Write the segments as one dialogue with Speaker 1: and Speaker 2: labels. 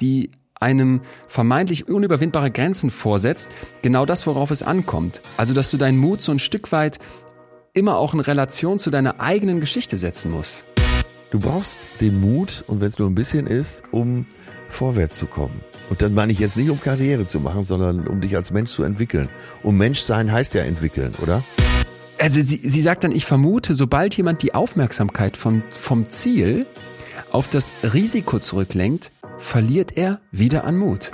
Speaker 1: die einem vermeintlich unüberwindbare Grenzen vorsetzt, genau das, worauf es ankommt. Also, dass du deinen Mut so ein Stück weit immer auch in Relation zu deiner eigenen Geschichte setzen musst.
Speaker 2: Du brauchst den Mut, und wenn es nur ein bisschen ist, um vorwärts zu kommen. Und dann meine ich jetzt nicht, um Karriere zu machen, sondern um dich als Mensch zu entwickeln. Um Mensch sein heißt ja entwickeln, oder?
Speaker 1: Also sie, sie sagt dann, ich vermute, sobald jemand die Aufmerksamkeit vom, vom Ziel auf das Risiko zurücklenkt, verliert er wieder an Mut.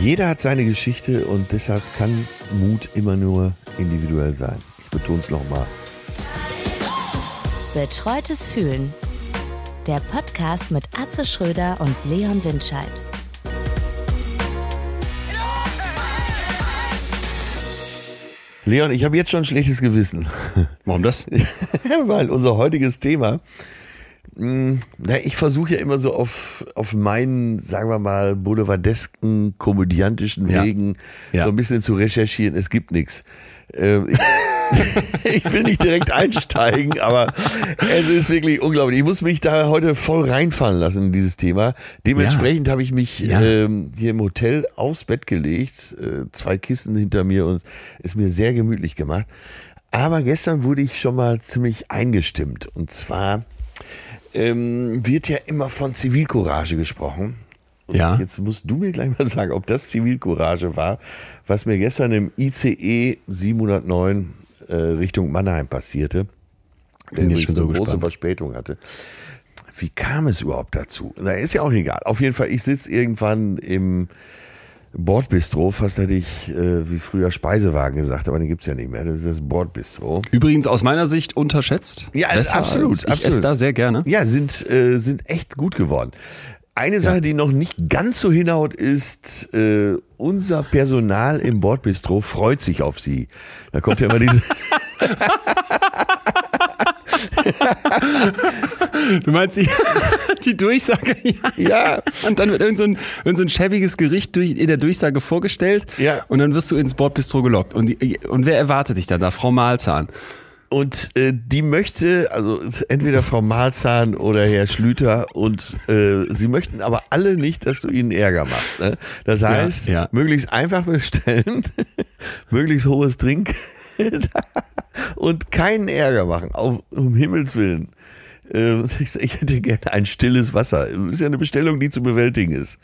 Speaker 2: Jeder hat seine Geschichte und deshalb kann Mut immer nur individuell sein. Ich betone es nochmal.
Speaker 3: Betreutes Fühlen. Der Podcast mit Atze Schröder und Leon Windscheid.
Speaker 2: Leon, ich habe jetzt schon ein schlechtes Gewissen.
Speaker 1: Warum das?
Speaker 2: Weil unser heutiges Thema, na, ich versuche ja immer so auf, auf meinen, sagen wir mal, boulevardesken, komödiantischen
Speaker 1: Ja.
Speaker 2: Wegen
Speaker 1: Ja.
Speaker 2: so ein bisschen zu recherchieren. Es gibt nichts. Ähm, ich, will nicht direkt einsteigen, aber es ist wirklich unglaublich. Ich muss mich da heute voll reinfallen lassen in dieses Thema. Dementsprechend habe ich mich
Speaker 1: Ja.
Speaker 2: ähm, hier im Hotel aufs Bett gelegt, äh, zwei Kissen hinter mir und es mir sehr gemütlich gemacht. Aber gestern wurde ich schon mal ziemlich eingestimmt. Und zwar ähm, wird ja immer von Zivilcourage gesprochen. Und
Speaker 1: Ja.
Speaker 2: Jetzt musst du mir gleich mal sagen, ob das Zivilcourage war, was mir gestern im ICE 709 äh, Richtung Mannheim passierte. Der übrigens
Speaker 1: schon so
Speaker 2: eine große. Verspätung hatte. Wie kam es überhaupt dazu? Na, ist ja auch egal. Auf jeden Fall, ich sitze irgendwann im Bordbistro, fast hätte ich äh, wie früher Speisewagen gesagt, aber den gibt's ja nicht mehr. Das ist das Bordbistro.
Speaker 1: Übrigens aus meiner Sicht unterschätzt.
Speaker 2: Ja,
Speaker 1: Besser
Speaker 2: absolut,
Speaker 1: Ich
Speaker 2: absolut.
Speaker 1: esse da sehr gerne.
Speaker 2: Ja, sind, äh, sind echt gut geworden. Eine Sache, die noch nicht ganz so hinhaut, ist, äh, unser Personal im Bordbistro freut sich auf sie. Da kommt ja immer diese.
Speaker 1: Du meinst die, die Durchsage? Ja.
Speaker 2: ja,
Speaker 1: Und dann wird irgend so ein, irgend so ein schäbiges Gericht durch, in der Durchsage vorgestellt.
Speaker 2: Ja.
Speaker 1: Und dann wirst du ins Bordbistro gelockt. Und, die, und wer erwartet dich dann da? Frau Mahlzahn.
Speaker 2: und äh, die möchte, also entweder Frau Malzahn oder Herr Schlüter, und äh, sie möchten aber alle nicht, dass du ihnen Ärger machst. Ne? Das heißt,
Speaker 1: ja.
Speaker 2: möglichst einfach bestellen, möglichst hohes Trinkgeld und keinen Ärger machen, auf, um Himmels Willen. Äh, Ich, ich hätte gerne ein stilles Wasser. Das ist ja eine Bestellung, die zu bewältigen ist.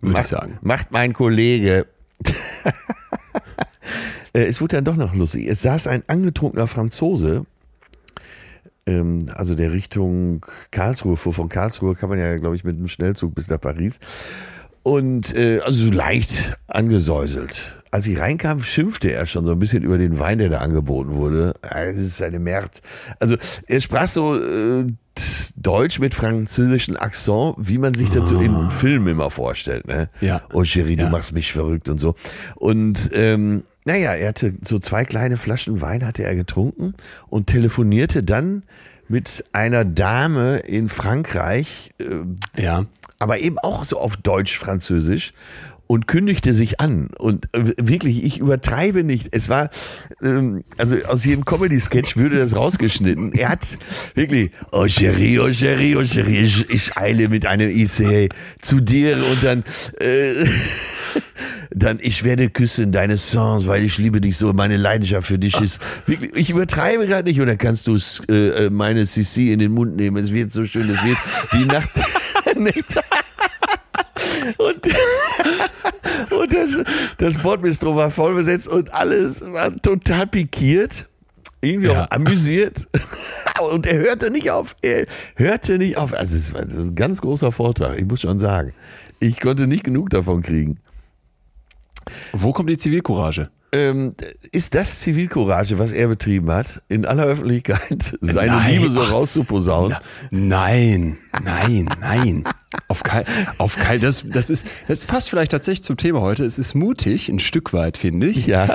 Speaker 1: Würde ich
Speaker 2: Macht-
Speaker 1: sagen.
Speaker 2: Macht mein Kollege. Äh, es wurde dann doch noch lustig. Es saß ein angetrunkener Franzose, ähm, also der Richtung Karlsruhe fuhr. Von Karlsruhe kann man ja, glaube ich, mit einem Schnellzug bis nach Paris. Und äh, also so leicht angesäuselt. Als ich reinkam, schimpfte er schon so ein bisschen über den Wein, der da angeboten wurde. Ah, Es ist eine Mert. Also er sprach so äh, Deutsch mit französischem Akzent, wie man sich dazu in Filmen immer vorstellt. Ne?
Speaker 1: Ja.
Speaker 2: Oh Cherie, du
Speaker 1: Ja.
Speaker 2: machst mich verrückt und so. Und ähm, naja, er hatte so zwei kleine Flaschen Wein hatte er getrunken und telefonierte dann mit einer Dame in Frankreich, äh,
Speaker 1: Ja.
Speaker 2: aber eben auch so auf Deutsch-Französisch und kündigte sich an. Und äh, wirklich, ich übertreibe nicht. Es war, ähm, also aus jedem Comedy-Sketch würde das rausgeschnitten. Er hat wirklich, oh Cherie, oh Cherie, oh Cherie, ich, ich eile mit einem ICE zu dir und dann, äh, dann, ich werde küssen deine Songs, weil ich liebe dich so, meine Leidenschaft für dich ist, wirklich, ich übertreibe gerade nicht, und dann kannst du äh, äh, meine CC in den Mund nehmen, es wird so schön, es wird die Nacht, und das, das Bordbistro war voll besetzt und alles war total pikiert. Irgendwie
Speaker 1: Ja.
Speaker 2: auch amüsiert. Und er hörte nicht auf. Er hörte nicht auf. Also es war ein ganz großer Vortrag, ich muss schon sagen. Ich konnte nicht genug davon kriegen.
Speaker 1: Wo kommt die Zivilcourage?
Speaker 2: Ähm, ist das Zivilcourage, was er betrieben hat, in aller Öffentlichkeit seine
Speaker 1: Nein.
Speaker 2: Liebe so
Speaker 1: Ach.
Speaker 2: rauszuposaunen?
Speaker 1: Nein, nein, nein. Auf kein, auf kein, das, das ist, das passt vielleicht tatsächlich zum Thema heute. Es ist mutig, ein Stück weit, finde ich.
Speaker 2: Ja,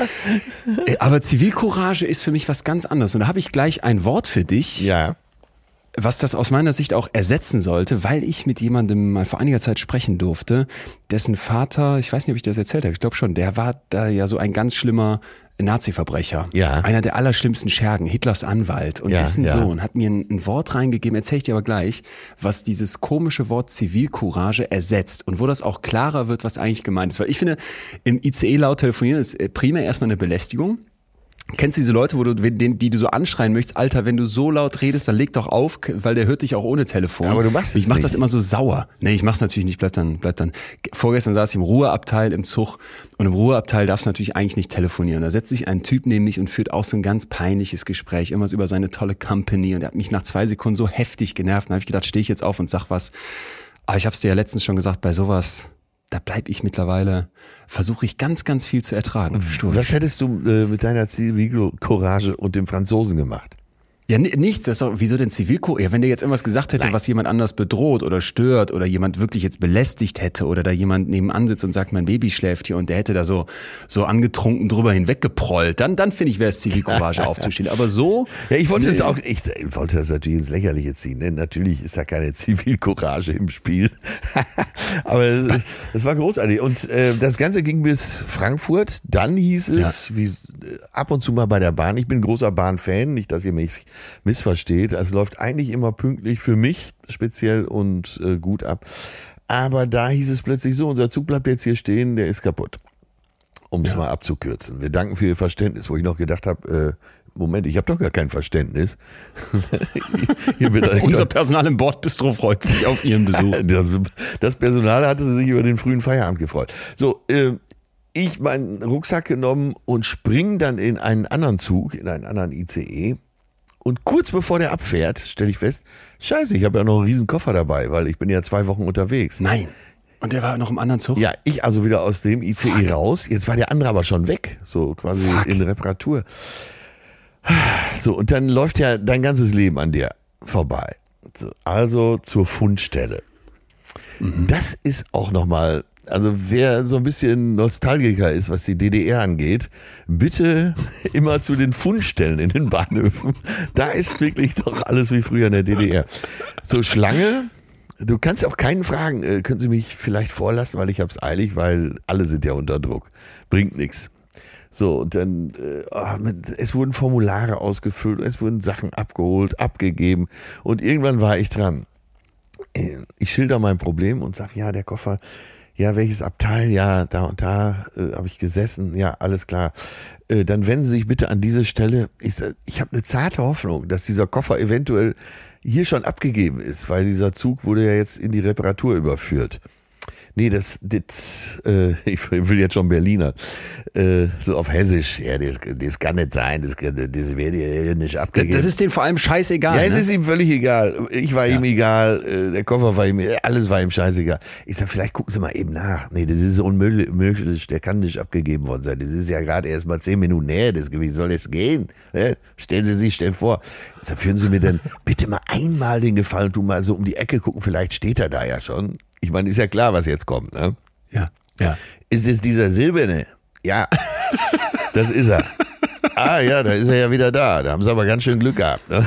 Speaker 1: Äh, Aber Zivilcourage ist für mich was ganz anderes. Und da habe ich gleich ein Wort für dich,
Speaker 2: ja.
Speaker 1: Was das aus meiner Sicht auch ersetzen sollte, weil ich mit jemandem mal vor einiger Zeit sprechen durfte, dessen Vater, ich weiß nicht, ob ich das erzählt habe, ich glaube schon, der war da ja so ein ganz schlimmer Nazi-Verbrecher.
Speaker 2: Ja.
Speaker 1: Einer der allerschlimmsten Schergen, Hitlers Anwalt. Und
Speaker 2: Ja,
Speaker 1: dessen
Speaker 2: ja.
Speaker 1: Sohn hat mir ein, ein Wort reingegeben, erzähle ich dir aber gleich, was dieses komische Wort Zivilcourage ersetzt und wo das auch klarer wird, was eigentlich gemeint ist. Weil ich finde, im ICE laut telefonieren ist äh, primär erstmal eine Belästigung. Kennst du diese Leute, wo du, den, die du so anschreien möchtest, Alter, wenn du so laut redest, dann leg doch auf, weil der hört dich auch ohne Telefon.
Speaker 2: Aber du machst es
Speaker 1: Ich mach
Speaker 2: nicht.
Speaker 1: das immer so sauer. Nee, ich mach's natürlich nicht, bleib dann, bleib dann. Vorgestern saß ich im Ruheabteil im Zug und im Ruheabteil darfst du natürlich eigentlich nicht telefonieren. Da setzt sich ein Typ neben mich und führt auch so ein ganz peinliches Gespräch, irgendwas über seine tolle Company und er hat mich nach zwei Sekunden so heftig genervt. Dann habe ich gedacht, stehe ich jetzt auf und sag was. Aber ich habe es dir ja letztens schon gesagt, bei sowas, da bleib ich mittlerweile, versuche ich ganz, ganz viel zu ertragen. Stur.
Speaker 2: Was hättest du äh, mit deiner Zivilcourage und dem Franzosen gemacht?
Speaker 1: Ja, ni- nichts. Das ist doch, wieso denn Zivilcourage? Ja, wenn der jetzt irgendwas gesagt hätte, was jemand anders bedroht oder stört oder jemand wirklich jetzt belästigt hätte oder da jemand nebenan sitzt und sagt, mein Baby schläft hier und der hätte da so, so angetrunken drüber hinweggeprollt, dann, dann finde ich, wäre es Zivilcourage aufzustehen. Aber so.
Speaker 2: Ja, ich wollte
Speaker 1: Nee.
Speaker 2: auch, ich wollte das natürlich ins Lächerliche ziehen. Ne? Natürlich ist da keine Zivilcourage im Spiel. Aber es, es war großartig. Und äh, das Ganze ging bis Frankfurt. Dann hieß es, wie, äh, ab und zu mal bei der Bahn. Ich bin ein großer Bahnfan, nicht, dass ihr mich missversteht. Es läuft eigentlich immer pünktlich für mich speziell und äh, gut ab. Aber da hieß es plötzlich so, unser Zug bleibt jetzt hier stehen, der ist kaputt. Um es
Speaker 1: Ja.
Speaker 2: mal abzukürzen. Wir danken für Ihr Verständnis, wo ich noch gedacht habe, äh, Moment, ich habe doch gar kein Verständnis.
Speaker 1: Unser Personal im Bordbistro freut sich auf Ihren Besuch.
Speaker 2: das Personal hatte sich über den frühen Feierabend gefreut. So, äh, ich meinen Rucksack genommen und spring dann in einen anderen Zug, in einen anderen ICE. Und kurz bevor der abfährt, stelle ich fest, scheiße, ich habe ja noch einen riesen Koffer dabei, weil ich bin ja zwei Wochen unterwegs.
Speaker 1: Nein. Und der war noch im anderen Zug?
Speaker 2: Ja, ich also wieder aus dem ICE raus. Jetzt war der andere aber schon weg, so quasi
Speaker 1: Fuck.
Speaker 2: in Reparatur. So, und dann läuft ja dein ganzes Leben an dir vorbei. So, also zur Fundstelle. Das ist auch nochmal, also wer so ein bisschen Nostalgiker ist, was die DDR angeht, bitte immer zu den Fundstellen in den Bahnhöfen. Da ist wirklich doch alles wie früher in der DDR. So Schlange, Du kannst auch keinen fragen, äh, können Sie mich vielleicht vorlassen, weil ich hab's eilig, weil alle sind ja unter Druck. Bringt nichts. So, und dann, äh, ah, es wurden Formulare ausgefüllt, es wurden Sachen abgeholt, abgegeben und irgendwann war ich dran. Äh, Ich schilder mein Problem und sag, ja, der Koffer, ja, welches Abteil, ja, da und da äh, habe ich gesessen, ja, alles klar. Äh, dann wenden Sie sich bitte an diese Stelle. Ich, ich habe eine zarte Hoffnung, dass dieser Koffer eventuell hier schon abgegeben ist, weil dieser Zug wurde ja jetzt in die Reparatur überführt. Nee, das, das äh, ich will jetzt schon Berliner, äh, so auf Hessisch. Ja, das, das kann nicht sein, das, das wird hier nicht abgegeben.
Speaker 1: Das ist denen vor allem scheißegal.
Speaker 2: Ja, es
Speaker 1: ne?
Speaker 2: ist ihm völlig egal. Ich war ihm egal, äh, der Koffer war ihm, alles war ihm scheißegal. Ich sag, vielleicht gucken Sie mal eben nach. Nee, das ist unmöglich, unmöglich, der kann nicht abgegeben worden sein. Das ist ja gerade erst mal zehn Minuten her, das Gewicht soll es gehen. Ne? Stellen Sie sich, stellen vor. Ich sag, führen Sie mir denn bitte mal einmal den Gefallen, tu mal so um die Ecke gucken, vielleicht steht er da ja schon. Ich meine, ist ja klar, was jetzt kommt, ne?
Speaker 1: ja, ja.
Speaker 2: Ist es dieser Silberne? Ja, das ist er. Ah ja, da ist er ja wieder da. Da haben sie aber ganz schön Glück gehabt. Ne?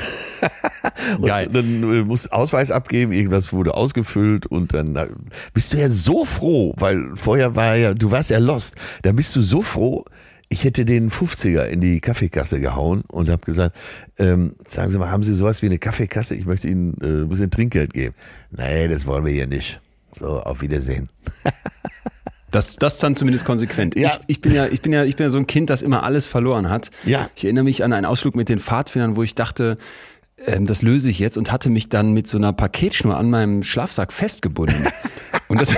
Speaker 1: Geil.
Speaker 2: Dann äh, musst Ausweis abgeben, irgendwas wurde ausgefüllt und dann äh, bist du ja so froh, weil vorher war ja, du warst ja lost. Da bist du so froh, ich hätte den 50er in die Kaffeekasse gehauen und habe gesagt, ähm, sagen Sie mal, haben Sie sowas wie eine Kaffeekasse? Ich möchte Ihnen äh, ein bisschen Trinkgeld geben. Nee, das wollen wir hier nicht. So, auf Wiedersehen.
Speaker 1: Das, das dann zumindest konsequent.
Speaker 2: Ja.
Speaker 1: Ich, ich, bin ja, ich, bin ja, ich bin ja so ein Kind, das immer alles verloren hat.
Speaker 2: Ja.
Speaker 1: Ich erinnere mich an einen Ausflug mit den Pfadfindern, wo ich dachte, ähm, das löse ich jetzt und hatte mich dann mit so einer Paketschnur an meinem Schlafsack festgebunden. Und das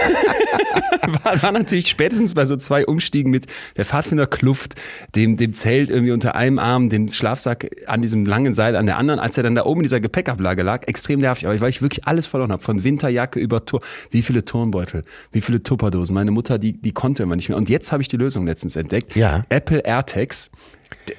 Speaker 1: war, war natürlich spätestens bei so zwei Umstiegen mit der Pfadfinder Kluft, dem, dem Zelt irgendwie unter einem Arm, dem Schlafsack an diesem langen Seil an der anderen, als er dann da oben in dieser Gepäckablage lag, extrem nervig, aber weil ich wirklich alles verloren habe, von Winterjacke über Tour, wie viele Turnbeutel, wie viele Tupperdosen. Meine Mutter, die, die konnte immer nicht mehr. Und jetzt habe ich die Lösung letztens entdeckt.
Speaker 2: Ja.
Speaker 1: Apple AirTags.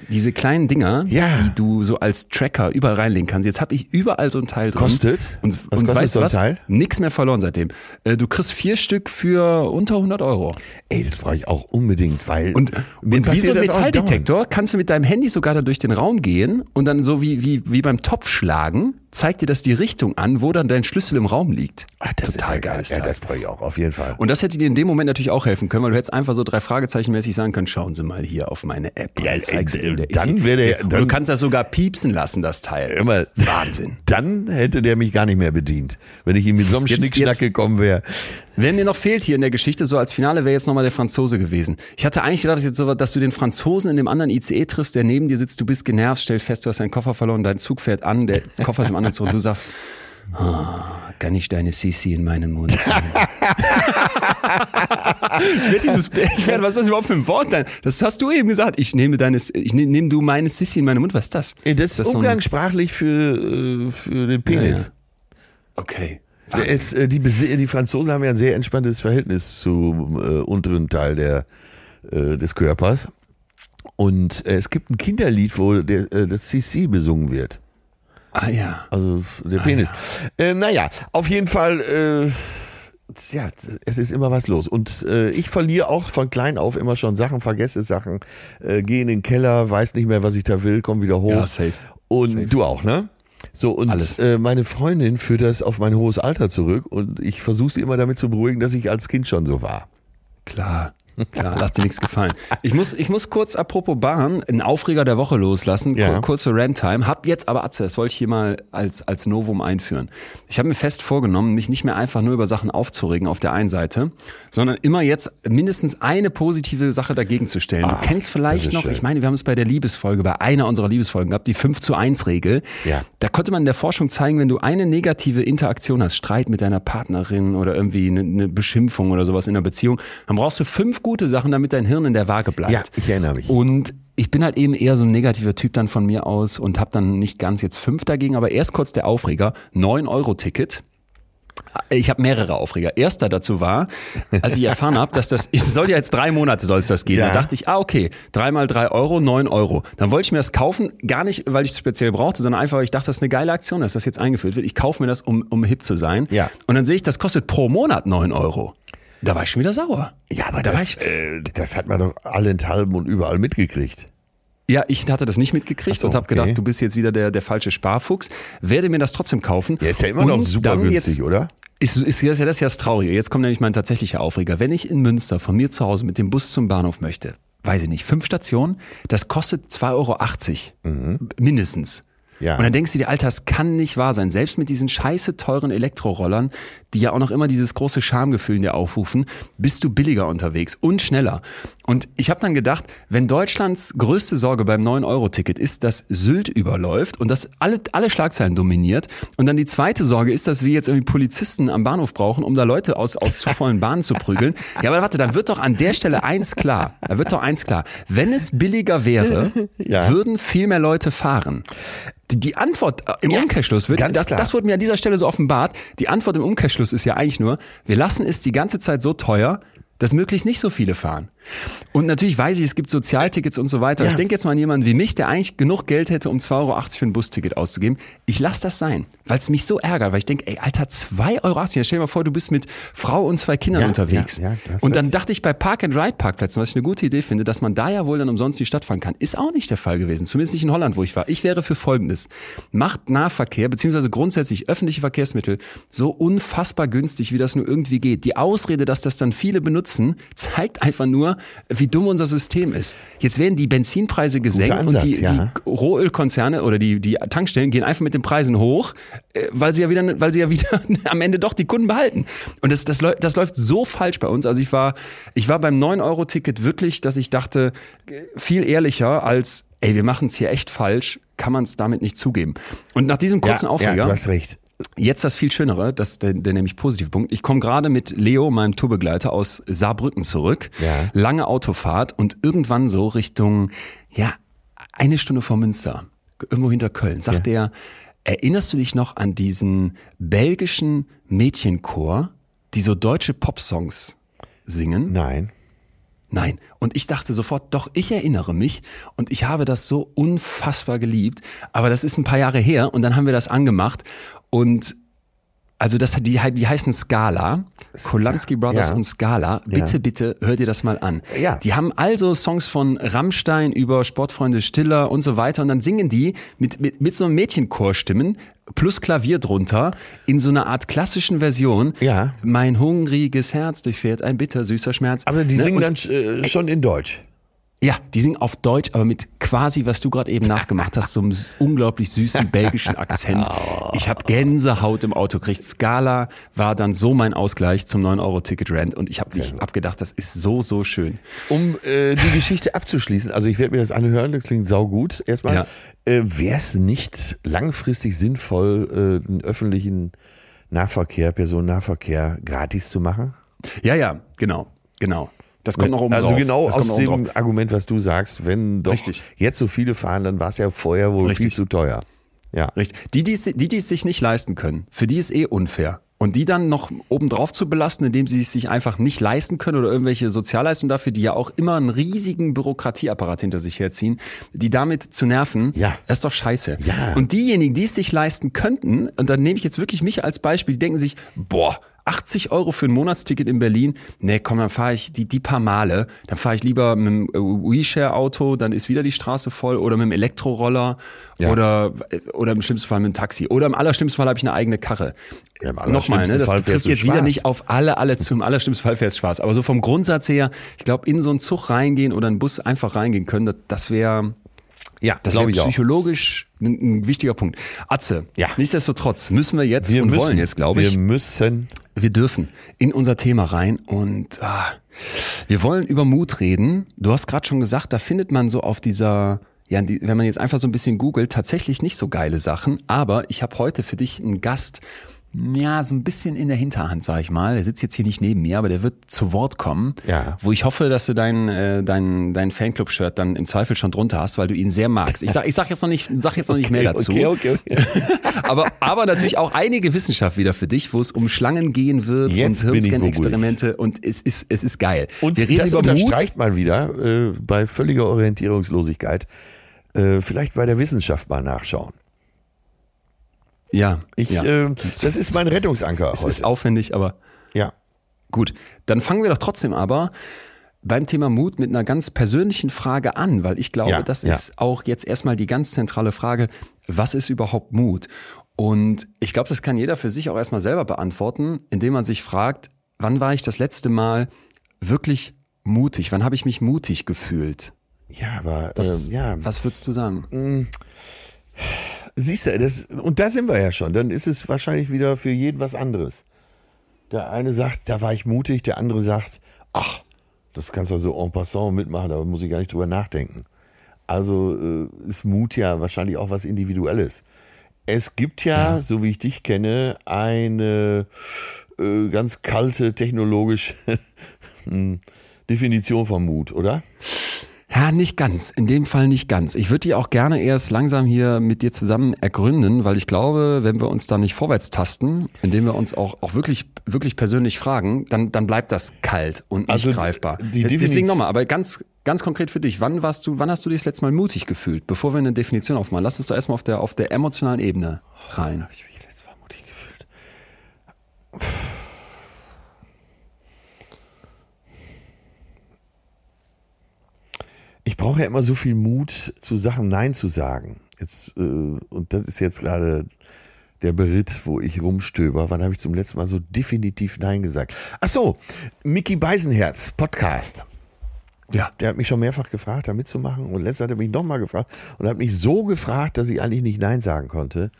Speaker 1: Diese kleinen Dinger,
Speaker 2: Ja.
Speaker 1: die du so als Tracker überall reinlegen kannst. Jetzt habe ich überall so ein Teil drin.
Speaker 2: Kostet?
Speaker 1: Und,
Speaker 2: Was
Speaker 1: und
Speaker 2: kostet
Speaker 1: weißt
Speaker 2: so ein
Speaker 1: was?
Speaker 2: Teil?
Speaker 1: Nix mehr verloren seitdem. Äh, Du kriegst vier Stück für unter 100 Euro.
Speaker 2: Ey, das brauche ich auch unbedingt, weil
Speaker 1: Und, und wie so ein Metalldetektor kannst du mit deinem Handy sogar da durch den Raum gehen und dann so wie, wie, wie beim Topfschlagen zeigt dir das die Richtung an, wo dann dein Schlüssel im Raum liegt.
Speaker 2: Ach,
Speaker 1: Total
Speaker 2: ist ja
Speaker 1: geiles
Speaker 2: Ja, das brauche ich auch, auf jeden Fall.
Speaker 1: Und das hätte dir in dem Moment natürlich auch helfen können, weil du hättest einfach so drei Fragezeichen mäßig sagen können, schauen Sie mal hier auf meine App.
Speaker 2: Ja, äh,
Speaker 1: ist
Speaker 2: dann
Speaker 1: hier.
Speaker 2: wär der- dann-
Speaker 1: du kannst das sogar piepsen lassen, das Teil.
Speaker 2: Immer,
Speaker 1: Wahnsinn.
Speaker 2: Dann hätte der mich gar nicht mehr bedient, wenn ich ihm mit so einem
Speaker 1: Jetzt-
Speaker 2: Schnickschnack
Speaker 1: jetzt-
Speaker 2: gekommen wäre.
Speaker 1: Wer mir noch fehlt hier in der Geschichte, so als Finale wäre jetzt nochmal der Franzose gewesen. Ich hatte eigentlich gedacht, dass, jetzt so, dass du den Franzosen in dem anderen ICE triffst, der neben dir sitzt, du bist genervt, stellt fest, du hast deinen Koffer verloren, dein Zug fährt an, der Koffer ist im anderen Zug und du sagst, ah, kann ich deine Sissi in meinen Mund nehmen? ich werde dieses, ich werd, was ist das überhaupt für ein Wort? Dein- Das hast du eben gesagt. Ich nehme deine, ich nehme nehm du meine Sissi in meinen Mund. Was ist das?
Speaker 2: Das ist
Speaker 1: ein-
Speaker 2: umgangssprachlich für, äh, für den Penis.
Speaker 1: Okay.
Speaker 2: Der
Speaker 1: Wahnsinn.
Speaker 2: Ist, äh, die, die Franzosen haben ja ein sehr entspanntes Verhältnis zum äh, unteren Teil der, äh, des Körpers. Und äh, es gibt ein Kinderlied, wo der, äh, das CC besungen wird.
Speaker 1: Ah ja.
Speaker 2: Also der Penis. Äh, naja, auf jeden Fall, ja, es ist immer was los. Und äh, ich verliere auch von klein auf immer schon Sachen, vergesse Sachen, äh, gehe in den Keller, weiß nicht mehr, was ich da will, komm wieder hoch.
Speaker 1: Ja, safe.
Speaker 2: Und
Speaker 1: Safe.
Speaker 2: du auch, ne? So, und
Speaker 1: Alles.
Speaker 2: äh, meine Freundin führt das auf mein hohes Alter zurück und ich versuche sie immer damit zu beruhigen, dass ich als Kind schon so war.
Speaker 1: Klar. Klar, lass dir nichts gefallen. Ich muss, ich muss kurz, apropos Bahn, einen Aufreger der Woche loslassen.
Speaker 2: Ja.
Speaker 1: Kur kurze Rant-Time. Hab jetzt aber, Atze, das wollte ich hier mal als, als Novum einführen. Ich habe mir fest vorgenommen, mich nicht mehr einfach nur über Sachen aufzuregen auf der einen Seite, sondern immer jetzt mindestens eine positive Sache dagegen zu stellen.
Speaker 2: Ah,
Speaker 1: du kennst vielleicht noch,
Speaker 2: schön.
Speaker 1: ich meine, wir haben es bei der Liebesfolge, bei einer unserer Liebesfolgen gehabt, die 5 zu 1 Regel.
Speaker 2: Ja.
Speaker 1: Da konnte man in der Forschung zeigen, wenn du eine negative Interaktion hast, Streit mit deiner Partnerin oder irgendwie eine, eine Beschimpfung oder sowas in einer Beziehung, dann brauchst du fünf gute Sachen, damit dein Hirn in der Waage bleibt.
Speaker 2: Ja, ich erinnere mich.
Speaker 1: Und ich bin halt eben eher so ein negativer Typ dann von mir aus und habe dann nicht ganz jetzt fünf dagegen, aber erst kurz der Aufreger, 9-Euro-Ticket. Ich habe mehrere Aufreger. Erster dazu war, als ich erfahren habe, dass das, es soll ja jetzt drei Monate soll es das gehen.
Speaker 2: Ja.
Speaker 1: Da dachte ich, ah okay, dreimal drei Euro, neun Euro. Dann wollte ich mir das kaufen, gar nicht, weil ich es speziell brauchte, sondern einfach, weil ich dachte, das ist eine geile Aktion, dass das jetzt eingeführt wird. Ich kaufe mir das, um, um hip zu sein.
Speaker 2: Ja.
Speaker 1: Und dann sehe ich, das kostet pro Monat neun Euro. Da war ich schon wieder sauer.
Speaker 2: Ja, aber
Speaker 1: da
Speaker 2: das,
Speaker 1: ich,
Speaker 2: äh, das hat man doch allenthalben und überall mitgekriegt.
Speaker 1: Ja, ich hatte das nicht mitgekriegt
Speaker 2: so,
Speaker 1: und habe
Speaker 2: okay.
Speaker 1: gedacht, du bist jetzt wieder der, der falsche Sparfuchs. Werde mir das trotzdem kaufen.
Speaker 2: Der ist ja immer noch
Speaker 1: Und
Speaker 2: super
Speaker 1: dann
Speaker 2: günstig,
Speaker 1: jetzt,
Speaker 2: oder?
Speaker 1: Ist, ist, ist ja das ist ja das Traurige. Jetzt kommt nämlich mein tatsächlicher Aufreger. Wenn ich in Münster von mir zu Hause mit dem Bus zum Bahnhof möchte, weiß ich nicht, fünf Stationen, das kostet 2,80 Euro. Mindestens.
Speaker 2: Ja.
Speaker 1: Und dann denkst du dir, Alter, das kann nicht wahr sein. Selbst mit diesen scheiße teuren Elektrorollern, die ja auch noch immer dieses große Schamgefühl in dir aufrufen, bist du billiger unterwegs und schneller. Und ich habe dann gedacht, wenn Deutschlands größte Sorge beim 9-Euro-Ticket ist, dass Sylt überläuft und das alle, alle Schlagzeilen dominiert und dann die zweite Sorge ist, dass wir jetzt irgendwie Polizisten am Bahnhof brauchen, um da Leute aus, aus zu vollen Bahnen zu prügeln. Ja, aber warte, dann wird doch an der Stelle eins klar. Da wird doch eins klar. Wenn es billiger wäre,
Speaker 2: Ja.
Speaker 1: würden viel mehr Leute fahren. Die, die Antwort äh, im
Speaker 2: Ja,
Speaker 1: Umkehrschluss wird, das, das wurde mir an dieser Stelle so offenbart. Die Antwort im Umkehrschluss ist ja eigentlich nur, wir lassen es die ganze Zeit so teuer, dass möglichst nicht so viele fahren. Und natürlich weiß ich, es gibt Sozialtickets und so weiter.
Speaker 2: Ja.
Speaker 1: Ich denke jetzt mal an jemanden wie mich, der eigentlich genug Geld hätte, um 2,80 Euro für ein Busticket auszugeben. Ich lasse das sein, weil es mich so ärgert, weil ich denke, ey, Alter, 2,80 Euro. Ja, stell dir mal vor, du bist mit Frau und zwei Kindern
Speaker 2: Ja,
Speaker 1: unterwegs. und dann dachte ich bei Park-and-Ride-Parkplätzen, was ich eine gute Idee finde, dass man da ja wohl dann umsonst in die Stadt fahren kann. Ist auch nicht der Fall gewesen. Zumindest nicht in Holland, wo ich war. Ich wäre für Folgendes. Macht Nahverkehr, beziehungsweise grundsätzlich öffentliche Verkehrsmittel so unfassbar günstig, wie das nur irgendwie geht. Die Ausrede, dass das dann viele benutzen, zeigt einfach nur, wie dumm unser System ist. Jetzt werden die Benzinpreise gesenkt
Speaker 2: Ansatz,
Speaker 1: und die,
Speaker 2: ja.
Speaker 1: die Rohölkonzerne oder die, die Tankstellen gehen einfach mit den Preisen hoch, äh, weil sie ja wieder, weil sie ja wieder am Ende doch die Kunden behalten. Und das, das, das läuft so falsch bei uns. Also ich war, ich war beim 9-Euro-Ticket wirklich, dass ich dachte, viel ehrlicher als, ey, wir machen es hier echt falsch, kann man es damit nicht zugeben. Und nach diesem kurzen
Speaker 2: ja,
Speaker 1: Aufreger.
Speaker 2: ja, du hast recht.
Speaker 1: Jetzt das viel Schönere, das der, der nämlich positive Punkt. Ich komme gerade mit Leo, meinem Tourbegleiter, aus Saarbrücken zurück.
Speaker 2: Ja.
Speaker 1: Lange Autofahrt und irgendwann so Richtung, ja, eine Stunde vor Münster, irgendwo hinter Köln, sagt er, erinnerst du dich noch an diesen belgischen Mädchenchor, die so deutsche Popsongs singen?
Speaker 2: Nein.
Speaker 1: Nein. Und ich dachte sofort, doch, ich erinnere mich und ich habe das so unfassbar geliebt. Aber das ist ein paar Jahre her und dann haben wir das angemacht und also das, die, die heißen Scala, Kolanski Brothers
Speaker 2: ja.
Speaker 1: und Scala. Bitte,
Speaker 2: Ja.
Speaker 1: bitte, hör dir das mal an.
Speaker 2: Ja.
Speaker 1: Die haben also Songs von Rammstein über Sportfreunde Stiller und so weiter und dann singen die mit, mit, mit so einem Mädchenchorstimmen plus Klavier drunter in so einer Art klassischen Version.
Speaker 2: Ja.
Speaker 1: Mein hungriges Herz durchfährt ein bittersüßer Schmerz.
Speaker 2: Aber die
Speaker 1: Ne?
Speaker 2: singen
Speaker 1: Und-
Speaker 2: dann äh, schon in Deutsch.
Speaker 1: Ja, die singen auf Deutsch, aber mit quasi, was du gerade eben nachgemacht hast, so einem unglaublich süßen belgischen Akzent. Ich habe Gänsehaut im Auto gekriegt. Scala war dann so mein Ausgleich zum 9-Euro-Ticket-Rent und ich habe mich abgedacht, das ist so, so schön.
Speaker 2: Um äh, die Geschichte abzuschließen, also ich werde mir das anhören, das klingt saugut. Erstmal,
Speaker 1: Ja.
Speaker 2: äh, wäre es nicht langfristig sinnvoll, äh, den öffentlichen Nahverkehr, Personennahverkehr gratis zu machen?
Speaker 1: Ja, ja, genau, genau. Das kommt noch oben
Speaker 2: also
Speaker 1: drauf.
Speaker 2: genau
Speaker 1: das
Speaker 2: aus dem
Speaker 1: drauf.
Speaker 2: Argument, was du sagst, wenn doch
Speaker 1: Richtig.
Speaker 2: jetzt so viele fahren, dann war es ja vorher wohl
Speaker 1: Richtig.
Speaker 2: viel zu teuer. Ja.
Speaker 1: Richtig. Die, die, es- die, die es sich nicht leisten können, für die ist eh unfair. Und die dann noch obendrauf zu belasten, indem sie es sich einfach nicht leisten können oder irgendwelche Sozialleistungen dafür, die ja auch immer einen riesigen Bürokratieapparat hinter sich herziehen, die damit zu nerven,
Speaker 2: Ja.
Speaker 1: ist doch scheiße.
Speaker 2: Ja.
Speaker 1: Und diejenigen, die es sich leisten könnten, und dann nehme ich jetzt wirklich mich als Beispiel, die denken sich, boah, 80 Euro für ein Monatsticket in Berlin, nee, komm, dann fahre ich die, die paar Male, dann fahre ich lieber mit dem äh, WeShare-Auto, dann ist wieder die Straße voll oder mit dem Elektroroller
Speaker 2: Ja.
Speaker 1: oder, oder im schlimmsten Fall mit dem Taxi oder im allerschlimmsten Fall habe ich eine eigene Karre.
Speaker 2: Ja, im
Speaker 1: Nochmal, ne, das
Speaker 2: Fall
Speaker 1: trifft jetzt wieder nicht auf alle, alle zum allerschlimmsten Fall fährst Spaß. Aber so vom Grundsatz her, ich glaube, in so einen Zug reingehen oder einen Bus einfach reingehen können, das, das wäre
Speaker 2: Ja,
Speaker 1: das
Speaker 2: glaube ich auch.
Speaker 1: psychologisch ein, ein wichtiger Punkt. Atze,
Speaker 2: Ja.
Speaker 1: nichtsdestotrotz müssen wir jetzt
Speaker 2: Wir
Speaker 1: und
Speaker 2: müssen,
Speaker 1: wollen jetzt, glaube ich,
Speaker 2: Wir müssen.
Speaker 1: wir dürfen in unser Thema rein und ah, wir wollen über Mut reden. Du hast gerade schon gesagt, da findet man so auf dieser, ja, die, wenn man jetzt einfach so ein bisschen googelt, tatsächlich nicht so geile Sachen. Aber ich habe heute für dich einen Gast, ja, so ein bisschen in der Hinterhand, sag ich mal. Der sitzt jetzt hier nicht neben mir, aber der wird zu Wort kommen.
Speaker 2: Ja.
Speaker 1: Wo ich hoffe, dass du dein, äh, dein, dein Fanclub-Shirt dann im Zweifel schon drunter hast, weil du ihn sehr magst. Ich sag, ich sag jetzt noch nicht, sag jetzt noch nicht mehr dazu.
Speaker 2: Okay, okay, okay.
Speaker 1: aber, aber natürlich auch einige Wissenschaft wieder für dich, wo es um Schlangen gehen wird
Speaker 2: Jetzt
Speaker 1: und Hirnscan-Experimente und es ist, es ist geil.
Speaker 2: Und
Speaker 1: wir reden
Speaker 2: das
Speaker 1: über Mut.
Speaker 2: unterstreicht mal wieder äh, bei völliger Orientierungslosigkeit. Äh, vielleicht bei der Wissenschaft mal nachschauen.
Speaker 1: Ja,
Speaker 2: Ich,
Speaker 1: ja.
Speaker 2: äh, das ist mein Rettungsanker
Speaker 1: es
Speaker 2: heute.
Speaker 1: ist aufwendig, aber
Speaker 2: ja.
Speaker 1: gut. Dann fangen wir doch trotzdem aber beim Thema Mut mit einer ganz persönlichen Frage an, weil ich glaube,
Speaker 2: Ja,
Speaker 1: das
Speaker 2: ja.
Speaker 1: ist auch jetzt erstmal die ganz zentrale Frage, was ist überhaupt Mut? Und ich glaube, das kann jeder für sich auch erstmal selber beantworten, indem man sich fragt, wann war ich das letzte Mal wirklich mutig? Wann habe ich mich mutig gefühlt?
Speaker 2: Ja, aber
Speaker 1: Was,
Speaker 2: ähm, ja,
Speaker 1: was würdest du sagen?
Speaker 2: Siehst du, das, und da sind wir ja schon. Dann ist es wahrscheinlich wieder für jeden was anderes. Der eine sagt, da war ich mutig, der andere sagt, ach, das kannst du so en passant mitmachen, da muss ich gar nicht drüber nachdenken. Also äh, ist Mut ja wahrscheinlich auch was Individuelles. Es gibt ja, so wie ich dich kenne, eine äh, ganz kalte technologische hm, Definition von Mut, oder?
Speaker 1: Ja, nicht ganz. In dem Fall nicht ganz. Ich würde die auch gerne erst langsam hier mit dir zusammen ergründen, weil ich glaube, wenn wir uns da nicht vorwärts tasten, indem wir uns auch, auch wirklich, wirklich persönlich fragen, dann, dann bleibt das kalt und nicht
Speaker 2: Also,
Speaker 1: greifbar.
Speaker 2: die
Speaker 1: Deswegen
Speaker 2: Definition-
Speaker 1: nochmal, aber ganz, ganz konkret für dich. Wann warst du, wann hast du dich das letzte Mal mutig gefühlt? Bevor wir eine Definition aufmachen, lass uns doch erstmal auf der, auf der emotionalen Ebene rein.
Speaker 2: Habe ich mich letztes Mal mutig gefühlt? Ich brauche ja immer so viel Mut, zu Sachen Nein zu sagen. Jetzt, äh, und das ist jetzt gerade der Beritt, wo ich rumstöber. Wann habe ich zum letzten Mal so definitiv Nein gesagt? Ach so, Mickey Beisenherz, Podcast.
Speaker 1: Ja.
Speaker 2: Der hat mich schon mehrfach gefragt, da mitzumachen. Und letztens hat er mich nochmal gefragt und hat mich so gefragt, dass ich eigentlich nicht Nein sagen konnte.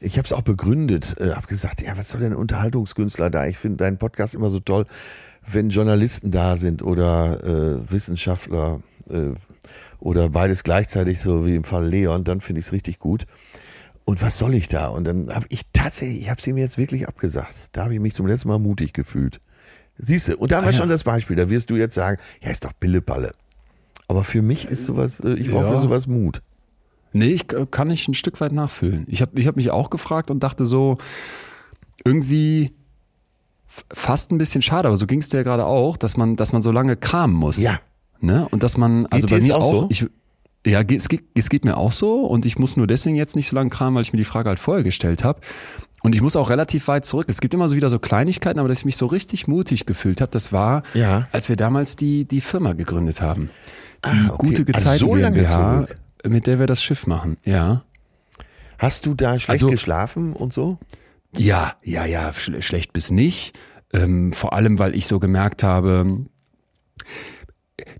Speaker 2: Ich habe es auch begründet, äh, habe gesagt, ja, was soll denn ein Unterhaltungskünstler da? Ich finde deinen Podcast immer so toll, wenn Journalisten da sind oder äh, Wissenschaftler äh, oder beides gleichzeitig, so wie im Fall Leon, dann finde ich es richtig gut. Und was soll ich da? Und dann habe ich tatsächlich, ich habe es ihm jetzt wirklich abgesagt. Da habe ich mich zum letzten Mal mutig gefühlt. Siehst du, und da haben wir
Speaker 1: Ah, ja.
Speaker 2: schon das Beispiel. Da wirst du jetzt sagen, ja, ist doch Pillepalle. Aber für mich ist sowas, äh, ich brauche
Speaker 1: Ja.
Speaker 2: für sowas Mut.
Speaker 1: Nee, ich äh, kann ich ein Stück weit nachfühlen. Ich habe ich hab mich auch gefragt und dachte so, irgendwie fast ein bisschen schade, aber so ging es dir ja gerade auch, dass man, dass man so lange kramen muss.
Speaker 2: Ja.
Speaker 1: Ne? Und dass man, also
Speaker 2: dir
Speaker 1: bei mir
Speaker 2: auch
Speaker 1: auch,
Speaker 2: so?
Speaker 1: ich, ja, es geht, es geht mir auch so und ich muss nur deswegen jetzt nicht so lange kramen, weil ich mir die Frage halt vorher gestellt habe. Und ich muss auch relativ weit zurück. Es gibt immer so wieder so Kleinigkeiten, aber dass ich mich so richtig mutig gefühlt habe, das war,
Speaker 2: Ja.
Speaker 1: als wir damals die, die Firma gegründet haben. Die
Speaker 2: Ah, okay.
Speaker 1: gute
Speaker 2: Ah,
Speaker 1: Gezeiten
Speaker 2: so lange
Speaker 1: GmbH, mit der wir das Schiff machen. Ja.
Speaker 2: Hast du da schlecht
Speaker 1: Also-
Speaker 2: geschlafen und so?
Speaker 1: Ja, ja, ja, schl schlecht bis nicht. Ähm, vor allem, weil ich so gemerkt habe,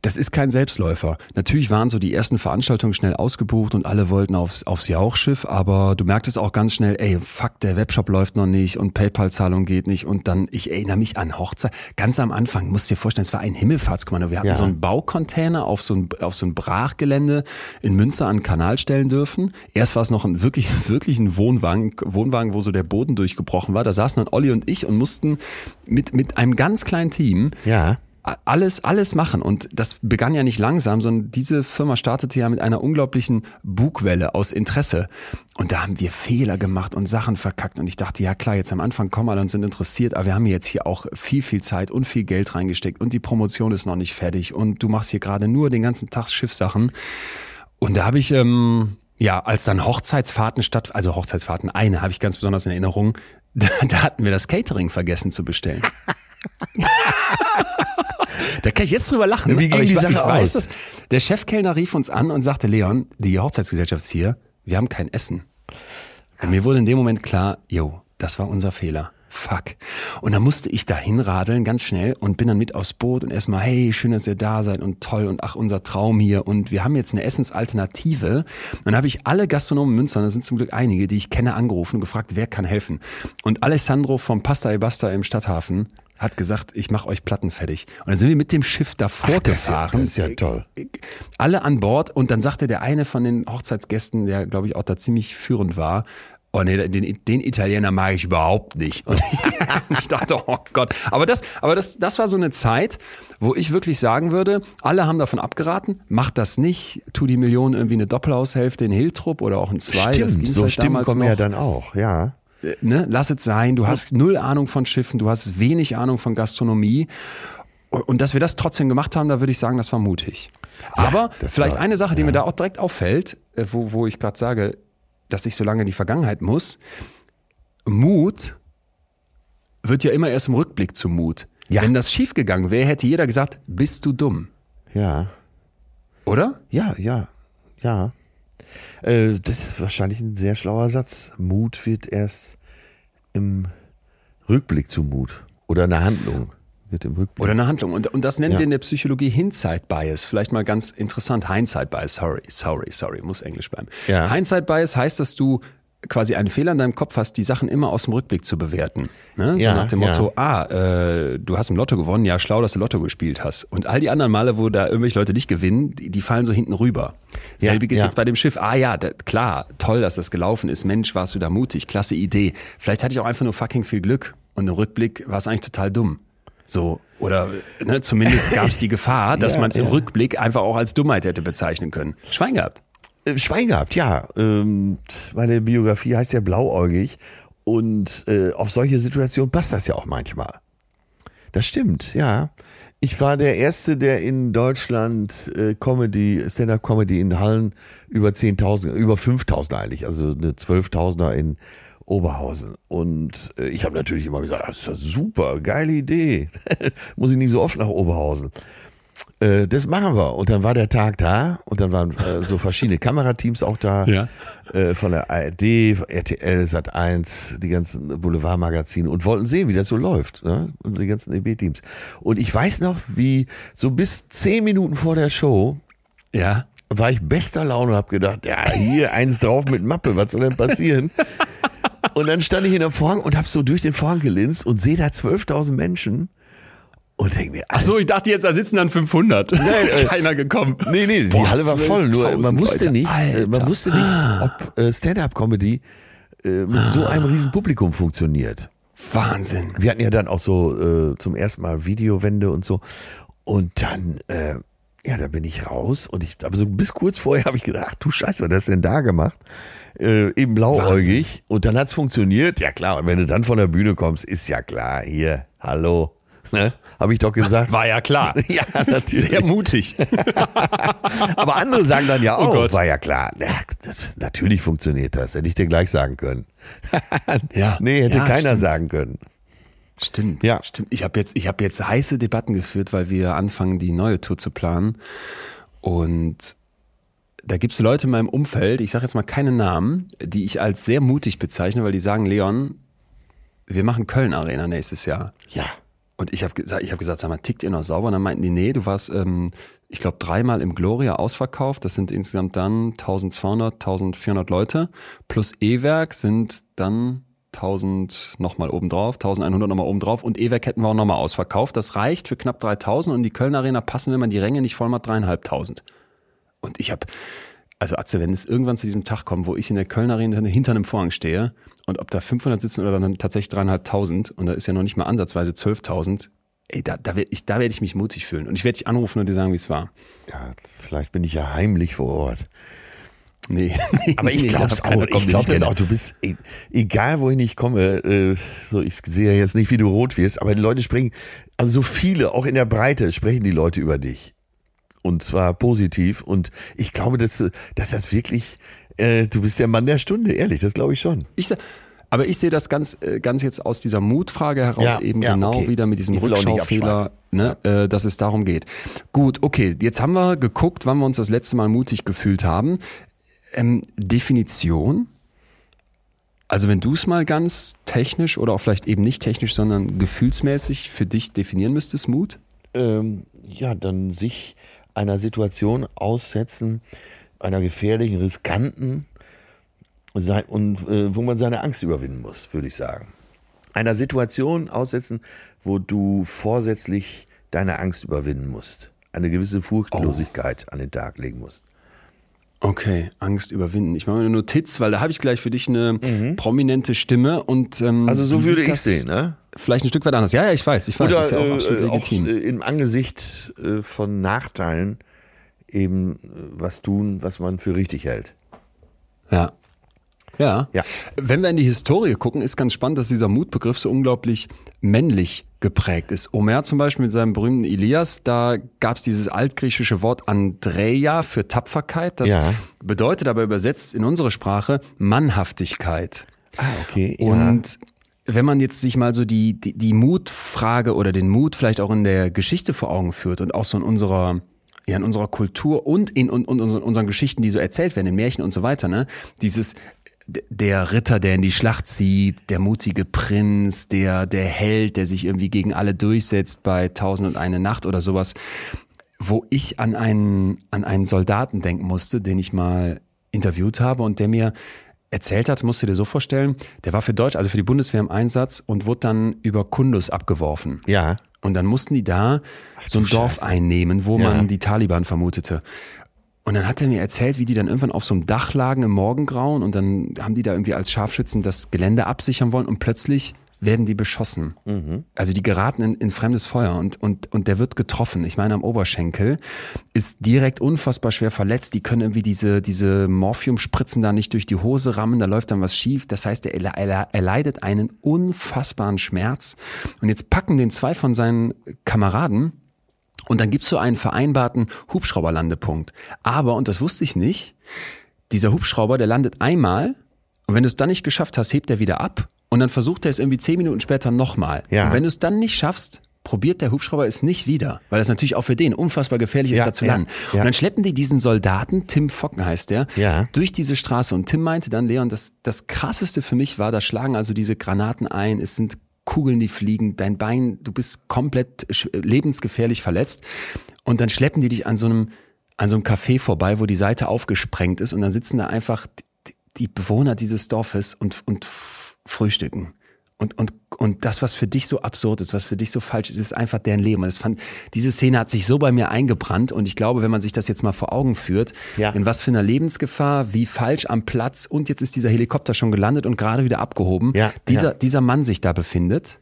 Speaker 1: das ist kein Selbstläufer. Natürlich waren so die ersten Veranstaltungen schnell ausgebucht und alle wollten aufs, aufs Jauchschiff, aber du merktest auch ganz schnell, ey, fuck, der Webshop läuft noch nicht und PayPal-Zahlung geht nicht und dann, ich erinnere mich an Hochzeit, ganz am Anfang, musst dir vorstellen, es war ein Himmelfahrtskommando. Wir hatten
Speaker 2: Ja.
Speaker 1: so einen Baucontainer auf so ein, auf so ein Brachgelände in Münster an Kanal stellen dürfen. Erst war es noch ein wirklich, wirklich ein Wohnwagen, Wohnwagen, wo so der Boden durchgebrochen war. Da saßen dann Olli und ich und mussten mit, mit einem ganz kleinen Team
Speaker 2: Ja.
Speaker 1: Alles, alles machen. Und das begann ja nicht langsam, sondern diese Firma startete ja mit einer unglaublichen Bugwelle aus Interesse. Und da haben wir Fehler gemacht und Sachen verkackt. Und ich dachte, ja klar, jetzt am Anfang kommen alle und sind interessiert, aber wir haben jetzt hier auch viel, viel Zeit und viel Geld reingesteckt und die Promotion ist noch nicht fertig und du machst hier gerade nur den ganzen Tag Schiffsachen. Und da habe ich, ähm, ja, als dann Hochzeitsfahrten statt, also Hochzeitsfahrten, eine habe ich ganz besonders in Erinnerung, da, da hatten wir das Catering vergessen zu bestellen. Da kann ich jetzt drüber lachen.
Speaker 2: Wie ging
Speaker 1: ich,
Speaker 2: die Sache
Speaker 1: ich weiß,
Speaker 2: aus?
Speaker 1: dass der Chefkellner rief uns an und sagte, Leon, die Hochzeitsgesellschaft ist hier, wir haben kein Essen. Und mir wurde in dem Moment klar, jo, das war unser Fehler. Fuck. Und dann musste ich da hinradeln, ganz schnell, und bin dann mit aufs Boot und erstmal, hey, schön, dass ihr da seid und toll und ach, unser Traum hier. Und wir haben jetzt eine Essensalternative. Und dann habe ich alle Gastronomen Münster, und da sind zum Glück einige, die ich kenne, angerufen und gefragt, wer kann helfen. Und Alessandro vom Pasta e Basta im Stadthafen hat gesagt, ich mache euch Platten fertig. Und dann sind wir mit dem Schiff davor
Speaker 2: das ist ja-
Speaker 1: gefahren.
Speaker 2: das ist ja toll.
Speaker 1: Alle an Bord und dann sagte der eine von den Hochzeitsgästen, der glaube ich auch da ziemlich führend war, Oh nee, den, den Italiener mag ich überhaupt nicht. Und ich dachte, oh Gott. Aber das, aber das, das war so eine Zeit, wo ich wirklich sagen würde, alle haben davon abgeraten, macht das nicht, tu die Millionen irgendwie eine Doppelhaushälfte in Hiltrup oder auch in zwei. das
Speaker 2: Stimmt,
Speaker 1: ging
Speaker 2: so Stimmen
Speaker 1: damals
Speaker 2: kommen ja dann auch, ja.
Speaker 1: Ne, lass es sein, du hast null Ahnung von Schiffen, du hast wenig Ahnung von Gastronomie. Und dass wir das trotzdem gemacht haben, da würde ich sagen, das war mutig. Aber
Speaker 2: das
Speaker 1: vielleicht
Speaker 2: war-
Speaker 1: eine Sache, die mir da auch direkt auffällt, äh, wo, wo ich gerade sage, dass ich so lange in die Vergangenheit muss. Mut wird ja immer erst im Rückblick zu Mut.
Speaker 2: Ja.
Speaker 1: Wenn das schiefgegangen wäre, hätte jeder gesagt, bist du dumm,
Speaker 2: Ja,
Speaker 1: oder?
Speaker 2: ja, ja, ja. Äh, das ist wahrscheinlich ein sehr schlauer Satz. Mut wird erst im Rückblick zu Mut. Oder eine Handlung wird im Rückblick.
Speaker 1: Oder eine Handlung. Und, und das nennen
Speaker 2: Ja.
Speaker 1: wir in der Psychologie Hindsight Bias. Vielleicht mal ganz interessant. Hindsight Bias. Sorry, sorry, sorry. Muss Englisch bleiben.
Speaker 2: Ja.
Speaker 1: Hindsight Bias heißt, dass du quasi einen Fehler in deinem Kopf hast, die Sachen immer aus dem Rückblick zu bewerten. Ne? So
Speaker 2: Ja,
Speaker 1: nach dem
Speaker 2: ja.
Speaker 1: Motto, ah, äh, du hast im Lotto gewonnen, ja, schlau, dass du Lotto gespielt hast. Und all die anderen Male, wo da irgendwelche Leute nicht gewinnen, die, die fallen so hinten rüber.
Speaker 2: Ja,
Speaker 1: Selbiges
Speaker 2: ja.
Speaker 1: jetzt bei dem Schiff. Ah ja, da, klar, toll, dass das gelaufen ist. Mensch, warst du da mutig, klasse Idee. Vielleicht hatte ich auch einfach nur fucking viel Glück. Und im Rückblick war es eigentlich total dumm. So, oder ne, zumindest gab es die Gefahr, dass man es im. Rückblick einfach auch als Dummheit hätte bezeichnen können. Schwein gehabt.
Speaker 2: Äh, Schwein gehabt, ja. Ähm, meine Biografie heißt ja blauäugig und äh, auf solche Situationen passt das ja auch manchmal. Das stimmt, ja. Ich war der Erste, der in Deutschland äh, Comedy, Stand-Up-Comedy in Hallen über 10.000, über 5.000 eigentlich, also eine 12.000er in Oberhausen. Und ich habe natürlich immer gesagt, das ist ja super, geile Idee. Muss ich nicht so oft nach Oberhausen. Äh, das machen wir. Und dann war der Tag da und dann waren äh, so verschiedene Kamerateams auch da.
Speaker 1: Ja.
Speaker 2: Äh, von der ARD, RTL, Sat1, die ganzen Boulevardmagazine und wollten sehen, wie das so läuft. Ne? Und die ganzen EB-Teams. Und ich weiß noch, wie so bis zehn Minuten vor der Show
Speaker 1: Ja.
Speaker 2: war ich bester Laune und habe gedacht, ja, hier eins drauf mit Mappe, was soll denn passieren? Und dann stand ich in der Vorhang und habe so durch den Vorhang gelinst und sehe da 12.000 Menschen und denke mir,
Speaker 1: Ach so, ich dachte jetzt, da sitzen dann 500.
Speaker 2: Nein, äh,
Speaker 1: Keiner gekommen.
Speaker 2: Nee, nee, die
Speaker 1: Boah,
Speaker 2: Halle war voll. Nur man
Speaker 1: 12.000
Speaker 2: wusste
Speaker 1: Leute.
Speaker 2: nicht, äh, man
Speaker 1: Alter.
Speaker 2: wusste nicht, ob äh, Stand-up-Comedy äh, mit so einem riesen Publikum funktioniert.
Speaker 1: Wahnsinn.
Speaker 2: Wir hatten ja dann auch so äh, zum ersten Mal Videowände und so. Und dann, ja, da bin ich raus und ich, aber so bis kurz vorher habe ich gedacht, ach du Scheiße, was hast du denn da gemacht? Äh, eben blauäugig. Und dann hat's funktioniert. Ja klar, und wenn du dann von der Bühne kommst, ist ja klar, hier, hallo, Ne? Habe ich doch gesagt.
Speaker 1: War ja klar.
Speaker 2: ja, natürlich.
Speaker 1: Sehr mutig.
Speaker 2: Aber andere sagen dann ja
Speaker 1: Oh
Speaker 2: auch,
Speaker 1: Gott.
Speaker 2: war ja klar. Ja, das, natürlich funktioniert das, hätte ich dir gleich sagen können.
Speaker 1: Ja.
Speaker 2: Nee, hätte
Speaker 1: Ja,
Speaker 2: keiner
Speaker 1: stimmt.
Speaker 2: sagen können.
Speaker 1: Stimmt.
Speaker 2: Ja.
Speaker 1: Stimmt. Ich habe jetzt, ich habe jetzt heiße Debatten geführt, weil wir anfangen, die neue Tour zu planen. Und da gibt es Leute in meinem Umfeld, ich sage jetzt mal keine Namen, die ich als sehr mutig bezeichne, weil die sagen, Leon, wir machen Köln Arena nächstes Jahr.
Speaker 2: Ja.
Speaker 1: Und ich habe gesagt, ich habe gesagt, sag mal, tickt ihr noch sauber? Und dann meinten die, nee, du warst, ähm, ich glaube, dreimal im Gloria ausverkauft. Das sind insgesamt dann 1200, 1400 Leute. Plus E-Werk sind dann 1000 nochmal obendrauf, 1100 nochmal obendrauf. Und E-Werk hätten wir auch nochmal ausverkauft. Das reicht für knapp 3000 und die Köln Arena passen, wenn man die Ränge nicht voll macht, dreieinhalbtausend. Und ich habe, also Atze, wenn es irgendwann zu diesem Tag kommt, wo ich in der Köln Arena hinter einem Vorhang stehe und ob da 500 sitzen oder dann tatsächlich dreieinhalbtausend und da ist ja noch nicht mal ansatzweise 12.000, ey, da, da werde ich, da werd ich mich mutig fühlen. Und ich werde dich anrufen und dir sagen, wie es war.
Speaker 2: ja. Vielleicht bin ich ja heimlich vor Ort.
Speaker 1: Nee.
Speaker 2: Aber ich
Speaker 1: nee,
Speaker 2: glaube es auch. Ich glaube das auch. Du bist, e- egal wohin ich komme, äh, so ich sehe ja jetzt nicht, wie du rot wirst, aber die Leute sprechen, also so viele, auch in der Breite, sprechen die Leute über dich. Und zwar positiv. Und ich glaube, dass, dass das wirklich, äh, du bist der Mann der Stunde, ehrlich, das glaube ich schon.
Speaker 1: Ich, se- aber ich sehe das ganz, äh, ganz jetzt aus dieser Mutfrage heraus
Speaker 2: Ja,
Speaker 1: eben
Speaker 2: ja,
Speaker 1: genau
Speaker 2: okay.
Speaker 1: wieder mit diesem Rückschaufehler, ne, äh, dass es darum geht. Gut, okay, jetzt haben wir geguckt, wann wir uns das letzte Mal mutig gefühlt haben. Ähm, Definition? Also wenn du es mal ganz technisch oder auch vielleicht eben nicht technisch, sondern gefühlsmäßig für dich definieren müsstest, Mut?
Speaker 2: ähm, ja, dann sich einer Situation aussetzen, einer gefährlichen, riskanten, und äh, wo man seine Angst überwinden muss, würde ich sagen. Einer Situation aussetzen, wo du vorsätzlich deine Angst überwinden musst. Eine gewisse Furchtlosigkeit an den Tag legen musst.
Speaker 1: Okay, Angst überwinden. Ich mache mir eine Notiz, weil da habe ich gleich für dich eine prominente Stimme und ähm,
Speaker 2: Mhm. Also so würde ich
Speaker 1: das
Speaker 2: sehen, ne?
Speaker 1: Vielleicht ein Stück weit anders. Ja, ja, ich weiß, ich weiß,
Speaker 2: Oder
Speaker 1: das ist ja auch absolut
Speaker 2: äh, auch
Speaker 1: legitim.
Speaker 2: äh, im Angesicht äh, von Nachteilen eben äh, was tun, was man für richtig hält.
Speaker 1: Ja. Ja.
Speaker 2: Ja.
Speaker 1: Wenn wir in die Historie gucken, ist ganz spannend, dass dieser Mutbegriff so unglaublich männlich geprägt ist. Homer zum Beispiel mit seinem berühmten Ilias, da gab es dieses altgriechische Wort Andreia für Tapferkeit. Das
Speaker 2: Ja.
Speaker 1: bedeutet aber übersetzt in unsere Sprache Mannhaftigkeit.
Speaker 2: Ah, okay.
Speaker 1: Und wenn man jetzt sich mal so die, die, die Mutfrage oder den Mut vielleicht auch in der Geschichte vor Augen führt und auch so in unserer, ja, in unserer Kultur und in, und, und unseren, unseren Geschichten, die so erzählt werden, in Märchen und so weiter, ne? Dieses, der Ritter, der in die Schlacht zieht, der mutige Prinz, der, der Held, der sich irgendwie gegen alle durchsetzt bei Tausend und eine Nacht oder sowas, wo ich an einen, an einen Soldaten denken musste, den ich mal interviewt habe und der mir erzählt hat, musst du dir so vorstellen, der war für Deutsch, also für die Bundeswehr im Einsatz und wurde dann über Kundus abgeworfen.
Speaker 2: ja.
Speaker 1: Und dann mussten die da so ein Dorf
Speaker 2: Scheiße.
Speaker 1: einnehmen, wo
Speaker 2: Ja.
Speaker 1: man die Taliban vermutete. Und dann hat er mir erzählt, wie die dann irgendwann auf so einem Dach lagen im Morgengrauen und dann haben die da irgendwie als Scharfschützen das Gelände absichern wollen und plötzlich werden die beschossen. Also die geraten in, in fremdes Feuer und, und, und der wird getroffen. Ich meine, am Oberschenkel ist direkt unfassbar schwer verletzt. Die können irgendwie diese, diese Morphiumspritzen da nicht durch die Hose rammen, da läuft dann was schief. Das heißt, er, er, er leidet einen unfassbaren Schmerz. Und jetzt packen den zwei von seinen Kameraden und dann gibt's so einen vereinbarten Hubschrauberlandepunkt. Aber, und das wusste ich nicht, dieser Hubschrauber, der landet einmal und wenn du es dann nicht geschafft hast, hebt er wieder ab und dann versucht er es irgendwie zehn Minuten später nochmal.
Speaker 2: Ja.
Speaker 1: Und wenn du es dann nicht schaffst, probiert der Hubschrauber es nicht wieder, weil das natürlich auch für den unfassbar gefährlich ist,
Speaker 2: Ja,
Speaker 1: da zu
Speaker 2: ja,
Speaker 1: landen.
Speaker 2: ja.
Speaker 1: Und dann schleppen die diesen Soldaten, Tim Focken heißt der,
Speaker 2: Ja.
Speaker 1: durch diese Straße. Und Tim meinte dann, Leon, das, das krasseste für mich war, da schlagen also diese Granaten ein, es sind Kugeln, die fliegen, dein Bein, du bist komplett lebensgefährlich verletzt. Und dann schleppen die dich an so einem, an so einem Café vorbei, wo die Seite aufgesprengt ist und dann sitzen da einfach die, Bewohner dieses Dorfes und, und frühstücken. Und, und, und das, was für dich so absurd ist, was für dich so falsch ist, ist einfach deren Leben. Und das fand, diese Szene hat sich so bei mir eingebrannt und ich glaube, wenn man sich das jetzt mal vor Augen führt,
Speaker 2: Ja.
Speaker 1: in was für einer Lebensgefahr, wie falsch am Platz und jetzt ist dieser Helikopter schon gelandet und gerade wieder abgehoben,
Speaker 2: Ja,
Speaker 1: dieser,
Speaker 2: ja.
Speaker 1: dieser Mann sich da befindet,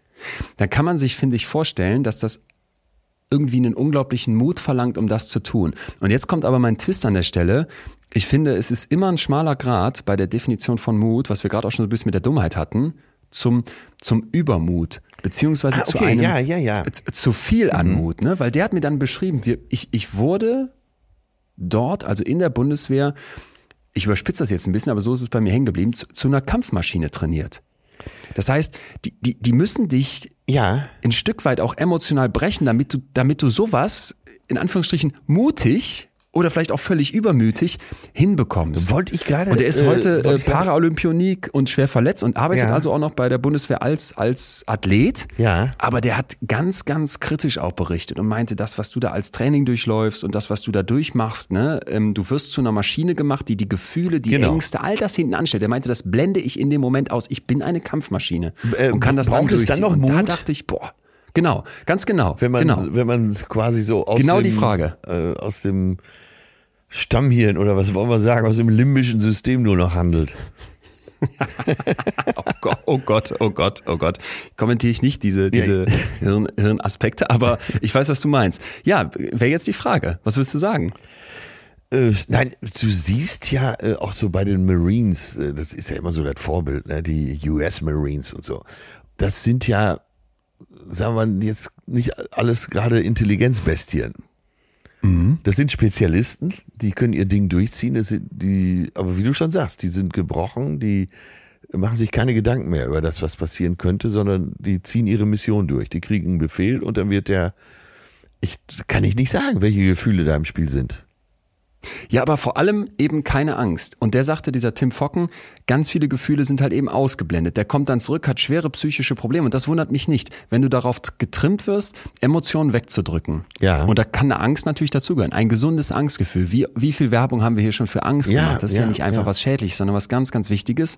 Speaker 1: dann kann man sich, finde ich, vorstellen, dass das irgendwie einen unglaublichen Mut verlangt, um das zu tun. Und jetzt kommt aber mein Twist an der Stelle. Ich finde, es ist immer ein schmaler Grad bei der Definition von Mut, was wir gerade auch schon so ein bisschen mit der Dummheit hatten, zum, zum Übermut. beziehungsweise
Speaker 2: Ah,
Speaker 1: zu
Speaker 2: okay,
Speaker 1: einem
Speaker 2: ja, ja, ja.
Speaker 1: Zu, zu viel an Mut, ne? Weil der hat mir dann beschrieben, wir, ich, ich wurde dort, also in der Bundeswehr, ich überspitze das jetzt ein bisschen, aber so ist es bei mir hängen geblieben, zu, zu einer Kampfmaschine trainiert. Das heißt, die, die, die müssen dich
Speaker 2: Ja.
Speaker 1: ein Stück weit auch emotional brechen, damit du, damit du sowas, in Anführungsstrichen, mutig oder vielleicht auch völlig übermütig hinbekommst.
Speaker 2: Wollte ich gerade,
Speaker 1: Und er ist
Speaker 2: äh,
Speaker 1: heute äh, Paraolympionik und schwer verletzt und arbeitet
Speaker 2: Ja.
Speaker 1: also auch noch bei der Bundeswehr als, als Athlet.
Speaker 2: Ja.
Speaker 1: Aber der hat ganz, ganz kritisch auch berichtet und meinte, das, was du da als Training durchläufst und das, was du da durchmachst, ne, ähm, du wirst zu einer Maschine gemacht, die die Gefühle, die
Speaker 2: Genau.
Speaker 1: Ängste, all das hinten anstellt. Er meinte, das blende ich in dem Moment aus. Ich bin eine Kampfmaschine
Speaker 2: Äh,
Speaker 1: und kann das dann
Speaker 2: es dann
Speaker 1: durchziehen.
Speaker 2: noch
Speaker 1: und da
Speaker 2: Mut?
Speaker 1: dachte ich, boah, genau, ganz genau,
Speaker 2: Wenn man,
Speaker 1: genau.
Speaker 2: wenn man quasi so aus
Speaker 1: Genau
Speaker 2: dem,
Speaker 1: die Frage.
Speaker 2: Äh, aus dem Stammhirn oder was wollen wir sagen, aus dem limbischen System nur noch handelt.
Speaker 1: Oh Gott, oh Gott, oh Gott, oh Gott. Kommentiere ich nicht diese, diese Hirn, Hirnaspekte, aber ich weiß, was du meinst. Ja, wäre jetzt die Frage. Was willst du sagen?
Speaker 2: Äh, nein, du siehst ja äh, auch so bei den Marines, äh, das ist ja immer so das Vorbild, ne, die US Marines und so. Das sind ja, sagen wir jetzt nicht alles gerade Intelligenzbestien. Das sind Spezialisten, die können ihr Ding durchziehen, das sind die, aber wie du schon sagst, die sind gebrochen, die machen sich keine Gedanken mehr über das, was passieren könnte, sondern die ziehen ihre Mission durch. Die kriegen einen Befehl und dann wird der, ich kann ich nicht sagen, welche Gefühle da im Spiel sind.
Speaker 1: Ja, aber vor allem eben keine Angst. Und der sagte, dieser Tim Focken, ganz viele Gefühle sind halt eben ausgeblendet. Der kommt dann zurück, hat schwere psychische Probleme. Und das wundert mich nicht, wenn du darauf getrimmt wirst, Emotionen wegzudrücken.
Speaker 2: Ja.
Speaker 1: Und da kann eine Angst natürlich dazugehören. Ein gesundes Angstgefühl. Wie, wie viel Werbung haben wir hier schon für Angst
Speaker 2: Ja,
Speaker 1: gemacht? Das ist ja,
Speaker 2: ja,
Speaker 1: nicht einfach
Speaker 2: ja.
Speaker 1: was Schädliches, sondern was ganz, ganz Wichtiges.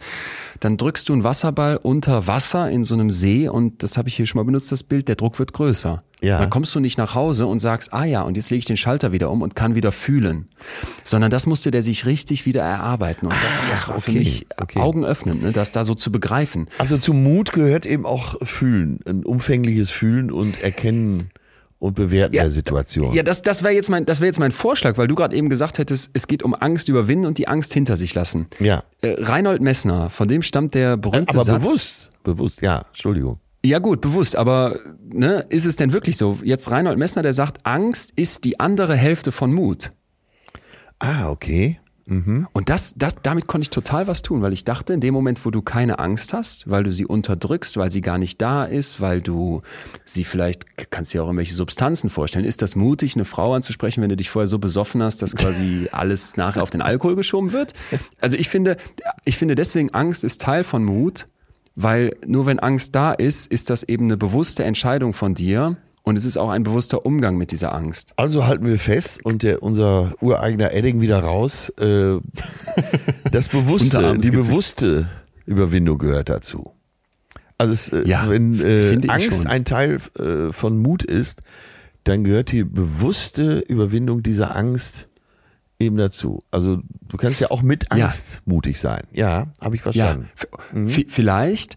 Speaker 1: Dann drückst du einen Wasserball unter Wasser in so einem See und das habe ich hier schon mal benutzt, das Bild, der Druck wird größer.
Speaker 2: Ja.
Speaker 1: Dann kommst du nicht nach Hause und sagst, ah ja, und jetzt lege ich den Schalter wieder um und kann wieder fühlen. Sondern das musste der sich richtig wieder erarbeiten. Und das, das war für
Speaker 2: okay,
Speaker 1: mich
Speaker 2: okay.
Speaker 1: augenöffnend, ne, das da so zu begreifen.
Speaker 2: Also zum Mut gehört eben auch Fühlen, ein umfängliches Fühlen und Erkennen und Bewerten
Speaker 1: Ja,
Speaker 2: der Situation.
Speaker 1: Ja, das, das wäre jetzt, mein, das wär jetzt mein Vorschlag, weil du gerade eben gesagt hättest, es geht um Angst überwinden und die Angst hinter sich lassen.
Speaker 2: Ja.
Speaker 1: Äh, Reinhold Messner, von dem stammt der berühmte
Speaker 2: Aber
Speaker 1: Satz.
Speaker 2: bewusst, bewusst, ja, Entschuldigung.
Speaker 1: Ja gut, bewusst, aber ne, ist es denn wirklich so? Jetzt Reinhold Messner, der sagt, Angst ist die andere Hälfte von Mut.
Speaker 2: Ah, okay.
Speaker 1: Und das, das, damit konnte ich total was tun, weil ich dachte, in dem Moment, wo du keine Angst hast, weil du sie unterdrückst, weil sie gar nicht da ist, weil du sie vielleicht, kannst dir auch irgendwelche Substanzen vorstellen. Ist das mutig, eine Frau anzusprechen, wenn du dich vorher so besoffen hast, dass quasi alles nachher auf den Alkohol geschoben wird? Also ich finde, ich finde deswegen, Angst ist Teil von Mut, weil nur wenn Angst da ist, ist das eben eine bewusste Entscheidung von dir und es ist auch ein bewusster Umgang mit dieser Angst.
Speaker 2: Also halten wir fest und der, unser ureigener Edding wieder raus. Äh, das bewusste, die bewusste Überwindung gehört dazu. Also es, äh,
Speaker 1: Ja,
Speaker 2: wenn äh, Angst
Speaker 1: schon.
Speaker 2: ein Teil äh, von Mut ist, dann gehört die bewusste Überwindung dieser Angst eben dazu. Also du kannst ja auch mit
Speaker 1: Ja.
Speaker 2: Angst mutig sein. Ja, habe ich verstanden.
Speaker 1: Ja, v- vielleicht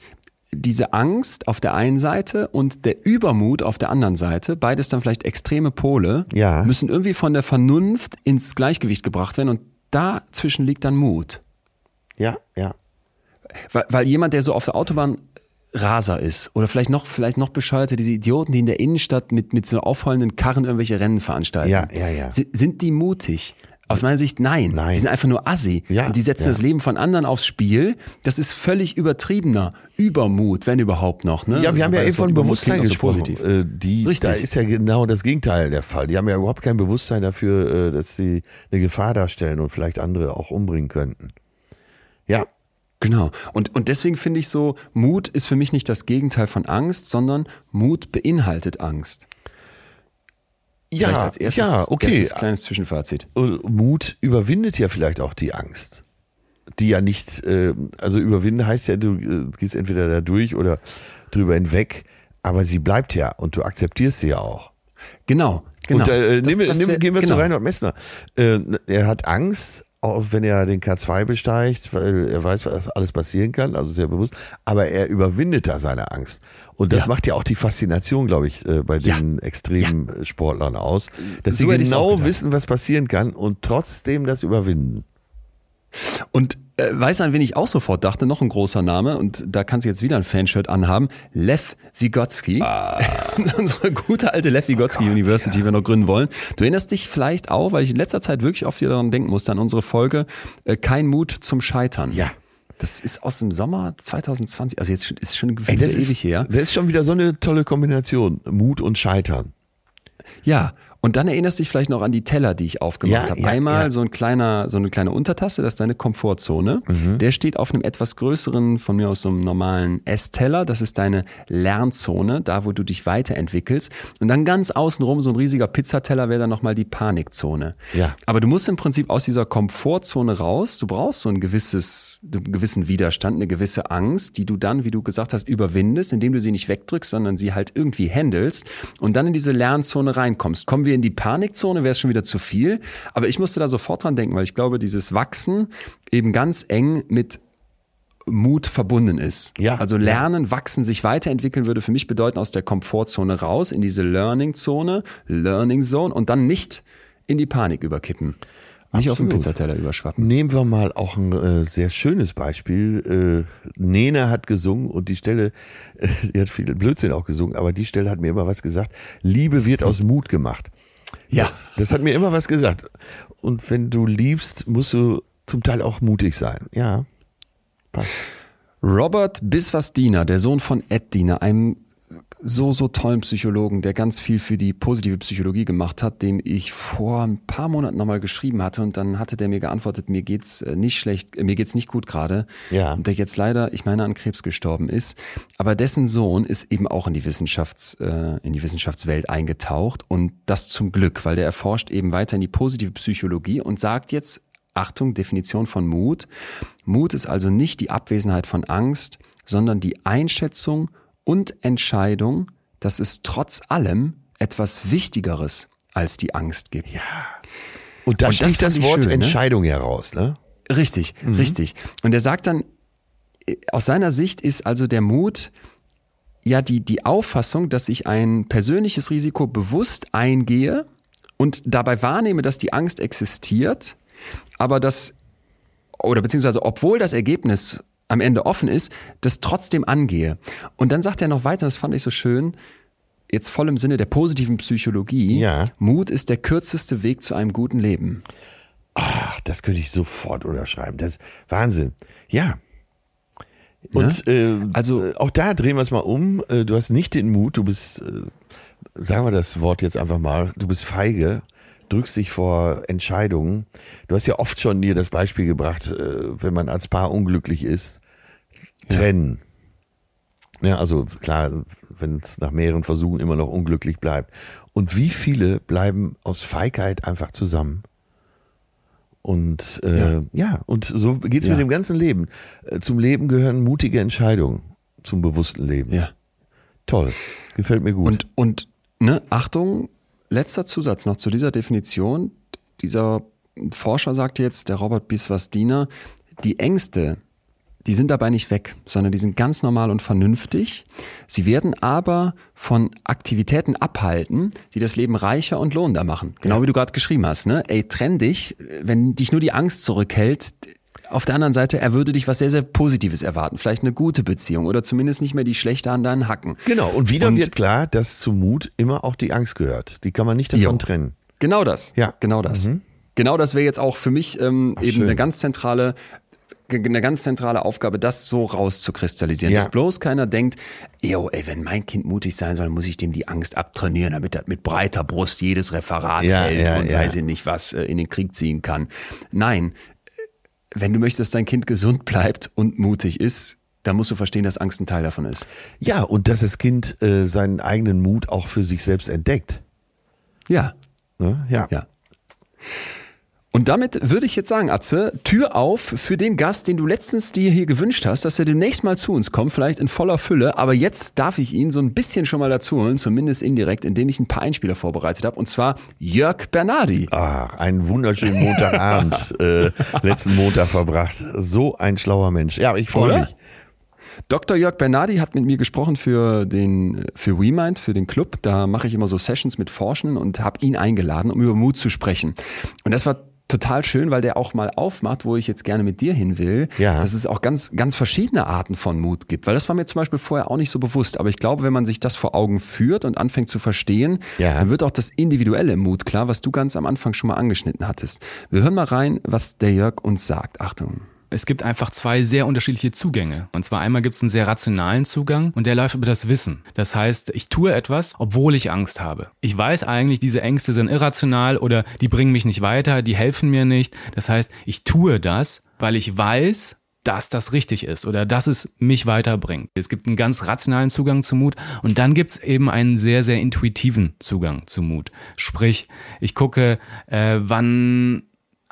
Speaker 1: diese Angst auf der einen Seite und der Übermut auf der anderen Seite, beides dann vielleicht extreme Pole,
Speaker 2: Ja.
Speaker 1: müssen irgendwie von der Vernunft ins Gleichgewicht gebracht werden und dazwischen liegt dann Mut.
Speaker 2: Ja, ja.
Speaker 1: Weil, weil jemand, der so auf der Autobahn Raser ist oder vielleicht noch, vielleicht noch bescheuerter, diese Idioten, die in der Innenstadt mit, mit so aufheulenden Karren irgendwelche Rennen veranstalten.
Speaker 2: Ja, ja, ja.
Speaker 1: Sind die mutig? Aus meiner Sicht nein.
Speaker 2: Nein.
Speaker 1: Die sind einfach nur assi.
Speaker 2: Ja,
Speaker 1: und die setzen
Speaker 2: ja.
Speaker 1: das Leben von anderen aufs Spiel. Das ist völlig übertriebener Übermut, wenn überhaupt noch. Ne?
Speaker 2: Ja, wir haben ja eben von Bewusstsein
Speaker 1: so
Speaker 2: gesprochen.
Speaker 1: positiv.
Speaker 2: Äh, die,
Speaker 1: Richtig.
Speaker 2: Da ist ja genau das Gegenteil der Fall. Die haben ja überhaupt kein Bewusstsein dafür, äh, dass sie eine Gefahr darstellen und vielleicht andere auch umbringen könnten. Ja,
Speaker 1: Genau. Und, und deswegen finde ich so, Mut ist für mich nicht das Gegenteil von Angst, sondern Mut beinhaltet Angst. Vielleicht
Speaker 2: ja,
Speaker 1: als erstes,
Speaker 2: ja, okay.
Speaker 1: erstes kleines Zwischenfazit.
Speaker 2: Und Mut überwindet ja vielleicht auch die Angst. Die ja nicht, äh, also überwinden heißt ja, du äh, gehst entweder da durch oder drüber hinweg, aber sie bleibt ja und du akzeptierst sie ja auch.
Speaker 1: Genau, genau.
Speaker 2: Und äh,
Speaker 1: Das-
Speaker 2: nehmen,
Speaker 1: das wär-
Speaker 2: gehen wir
Speaker 1: genau.
Speaker 2: zu Reinhold Messner. Äh, er hat Angst, auch wenn er den K2 besteigt, weil er weiß, was alles passieren kann, also sehr bewusst, aber er überwindet da seine Angst. Und das
Speaker 1: Ja.
Speaker 2: macht ja auch die Faszination, glaube ich, äh, bei
Speaker 1: Ja.
Speaker 2: den extremen Sportlern aus, dass
Speaker 1: So
Speaker 2: sie genau wissen, was passieren kann und trotzdem das überwinden.
Speaker 1: Und äh, weißt du, an wen ich auch sofort dachte? Noch ein großer Name und da kannst du jetzt wieder ein Fanshirt anhaben. Lev Vygotsky. Ah. Unsere gute alte Lev Vygotsky oh University, ja. die wir noch gründen wollen. Du erinnerst dich vielleicht auch, weil ich in letzter Zeit wirklich oft wieder daran denken musste, an unsere Folge äh, Kein Mut zum Scheitern.
Speaker 2: Ja.
Speaker 1: Das ist aus dem Sommer 2020, also jetzt ist schon Ey, das ewig
Speaker 2: ist,
Speaker 1: her.
Speaker 2: Das ist schon wieder so eine tolle Kombination. Mut und Scheitern.
Speaker 1: Ja, und dann erinnerst du dich vielleicht noch an die Teller, die ich aufgemacht ja, habe. Ja, Einmal ja. so ein kleiner, so eine kleine Untertasse, das ist deine Komfortzone. Mhm. Der steht auf einem etwas größeren, von mir aus so einem normalen Essteller. Das ist deine Lernzone, da wo du dich weiterentwickelst. Und dann ganz außenrum so ein riesiger Pizzateller wäre dann nochmal die Panikzone.
Speaker 2: Ja.
Speaker 1: Aber du musst im Prinzip aus dieser Komfortzone raus. Du brauchst so ein gewisses, einen gewissen Widerstand, eine gewisse Angst, die du dann, wie du gesagt hast, überwindest, indem du sie nicht wegdrückst, sondern sie halt irgendwie handelst und dann in diese Lernzone reinkommst. Kommen wir wir in die Panikzone, wäre es schon wieder zu viel. Aber ich musste da sofort dran denken, weil ich glaube, dieses Wachsen eben ganz eng mit Mut verbunden ist.
Speaker 2: Ja,
Speaker 1: also lernen, ja. wachsen, sich weiterentwickeln würde für mich bedeuten, aus der Komfortzone raus in diese Learning-Zone, Learning Zone und dann nicht in die Panik überkippen. Nicht Absolut. auf den Pizzateller überschwappen.
Speaker 2: Nehmen wir mal auch ein äh, sehr schönes Beispiel. Äh, Nena hat gesungen und die Stelle, äh, die hat viel Blödsinn auch gesungen, aber die Stelle hat mir immer was gesagt. Liebe wird aus Mut gemacht. Ja. Das, das, hat mir immer was gesagt. Und wenn du liebst, musst du zum Teil auch mutig sein. Ja.
Speaker 1: Passt. Robert Biswas-Diener, der Sohn von Ed Diener, einem so, so tollen Psychologen, der ganz viel für die positive Psychologie gemacht hat, dem ich vor ein paar Monaten nochmal geschrieben hatte und dann hatte der mir geantwortet, mir geht's äh, nicht schlecht, äh, mir geht's nicht gut gerade.
Speaker 2: Ja.
Speaker 1: Und der jetzt leider, ich meine, an Krebs gestorben ist. Aber dessen Sohn ist eben auch in die Wissenschafts, äh, in die Wissenschaftswelt eingetaucht und das zum Glück, weil der erforscht eben weiter in die positive Psychologie und sagt jetzt, Achtung, Definition von Mut. Mut ist also nicht die Abwesenheit von Angst, sondern die Einschätzung und Entscheidung, dass es trotz allem etwas Wichtigeres als die Angst gibt.
Speaker 2: Ja. Und da sticht das, das Wort schön, ne? Entscheidung ne? heraus, ne?
Speaker 1: Richtig, mhm. richtig. Und er sagt dann, aus seiner Sicht ist also der Mut ja die, die Auffassung, dass ich ein persönliches Risiko bewusst eingehe und dabei wahrnehme, dass die Angst existiert, aber das, oder beziehungsweise obwohl das Ergebnis am Ende offen ist, das trotzdem angehe. Und dann sagt er noch weiter, das fand ich so schön, jetzt voll im Sinne der positiven Psychologie,
Speaker 2: ja.
Speaker 1: Mut ist der kürzeste Weg zu einem guten Leben.
Speaker 2: Ach, das könnte ich sofort unterschreiben. Das ist Wahnsinn. Ja. Und ne? äh, also äh, auch da drehen wir es mal um. Äh, du hast nicht den Mut, du bist, äh, sagen wir das Wort jetzt einfach mal, du bist feige drückst dich vor Entscheidungen. Du hast ja oft schon dir das Beispiel gebracht, äh, wenn man als Paar unglücklich ist, trennen. Ja, ja also klar, wenn es nach mehreren Versuchen immer noch unglücklich bleibt. Und wie viele bleiben aus Feigheit einfach zusammen? Und äh, ja. ja. und so geht's ja. mit dem ganzen Leben. Äh, zum Leben gehören mutige Entscheidungen, zum bewussten Leben.
Speaker 1: Ja.
Speaker 2: Toll. Gefällt mir gut.
Speaker 1: Und, und ne, Achtung, letzter Zusatz noch zu dieser Definition. Dieser Forscher sagt jetzt, der Robert Biswas-Diener, die Ängste, die sind dabei nicht weg, sondern die sind ganz normal und vernünftig. Sie werden aber von Aktivitäten abhalten, die das Leben reicher und lohnender machen. Genau ja. wie du gerade geschrieben hast, ne? Ey, trenn dich, wenn dich nur die Angst zurückhält, auf der anderen Seite, er würde dich was sehr, sehr Positives erwarten. Vielleicht eine gute Beziehung oder zumindest nicht mehr die schlechte an deinen Hacken.
Speaker 2: Genau, und wieder und, wird klar, dass zu Mut immer auch die Angst gehört. Die kann man nicht davon jo. trennen.
Speaker 1: Genau das.
Speaker 2: Ja.
Speaker 1: Genau das. Mhm. Genau das wäre jetzt auch für mich ähm, Ach, eben schön. eine ganz zentrale eine ganz zentrale Aufgabe, das so rauszukristallisieren. Ja. Dass bloß keiner denkt, yo, ey, wenn mein Kind mutig sein soll, muss ich dem die Angst abtrainieren, damit er mit breiter Brust jedes Referat ja, hält ja, und weiß ich nicht was äh, in den Krieg ziehen kann. Nein, wenn du möchtest, dass dein Kind gesund bleibt und mutig ist, dann musst du verstehen, dass Angst ein Teil davon ist.
Speaker 2: Ja, und dass das Kind äh, seinen eigenen Mut auch für sich selbst entdeckt.
Speaker 1: Ja.
Speaker 2: Ne? Ja.
Speaker 1: Ja. Und damit würde ich jetzt sagen, Atze, Tür auf für den Gast, den du letztens dir hier gewünscht hast, dass er demnächst mal zu uns kommt, vielleicht in voller Fülle. Aber jetzt darf ich ihn so ein bisschen schon mal dazu holen, zumindest indirekt, indem ich ein paar Einspieler vorbereitet habe. Und zwar Jörg Bernardi.
Speaker 2: Ah, einen wunderschönen Montagabend, äh, letzten Montag verbracht. So ein schlauer Mensch. Ja, ich freue mich.
Speaker 1: Dr. Jörg Bernardi hat mit mir gesprochen für den für WeMind, für den Club. Da mache ich immer so Sessions mit Forschenden und habe ihn eingeladen, um über Mut zu sprechen. Und das war total schön, weil der auch mal aufmacht, wo ich jetzt gerne mit dir hin will,
Speaker 2: Ja.
Speaker 1: dass es auch ganz, ganz verschiedene Arten von Mut gibt. Weil das war mir zum Beispiel vorher auch nicht so bewusst. Aber ich glaube, wenn man sich das vor Augen führt und anfängt zu verstehen,
Speaker 2: Ja.
Speaker 1: dann wird auch das individuelle Mut klar, was du ganz am Anfang schon mal angeschnitten hattest. Wir hören mal rein, was der Jörg uns sagt. Achtung.
Speaker 4: Es gibt einfach zwei sehr unterschiedliche Zugänge. Und zwar einmal gibt es einen sehr rationalen Zugang und der läuft über das Wissen. Das heißt, ich tue etwas, obwohl ich Angst habe. Ich weiß eigentlich, diese Ängste sind irrational oder die bringen mich nicht weiter, die helfen mir nicht. Das heißt, ich tue das, weil ich weiß, dass das richtig ist oder dass es mich weiterbringt. Es gibt einen ganz rationalen Zugang zu Mut und dann gibt es eben einen sehr, sehr intuitiven Zugang zu Mut. Sprich, ich gucke, äh, wann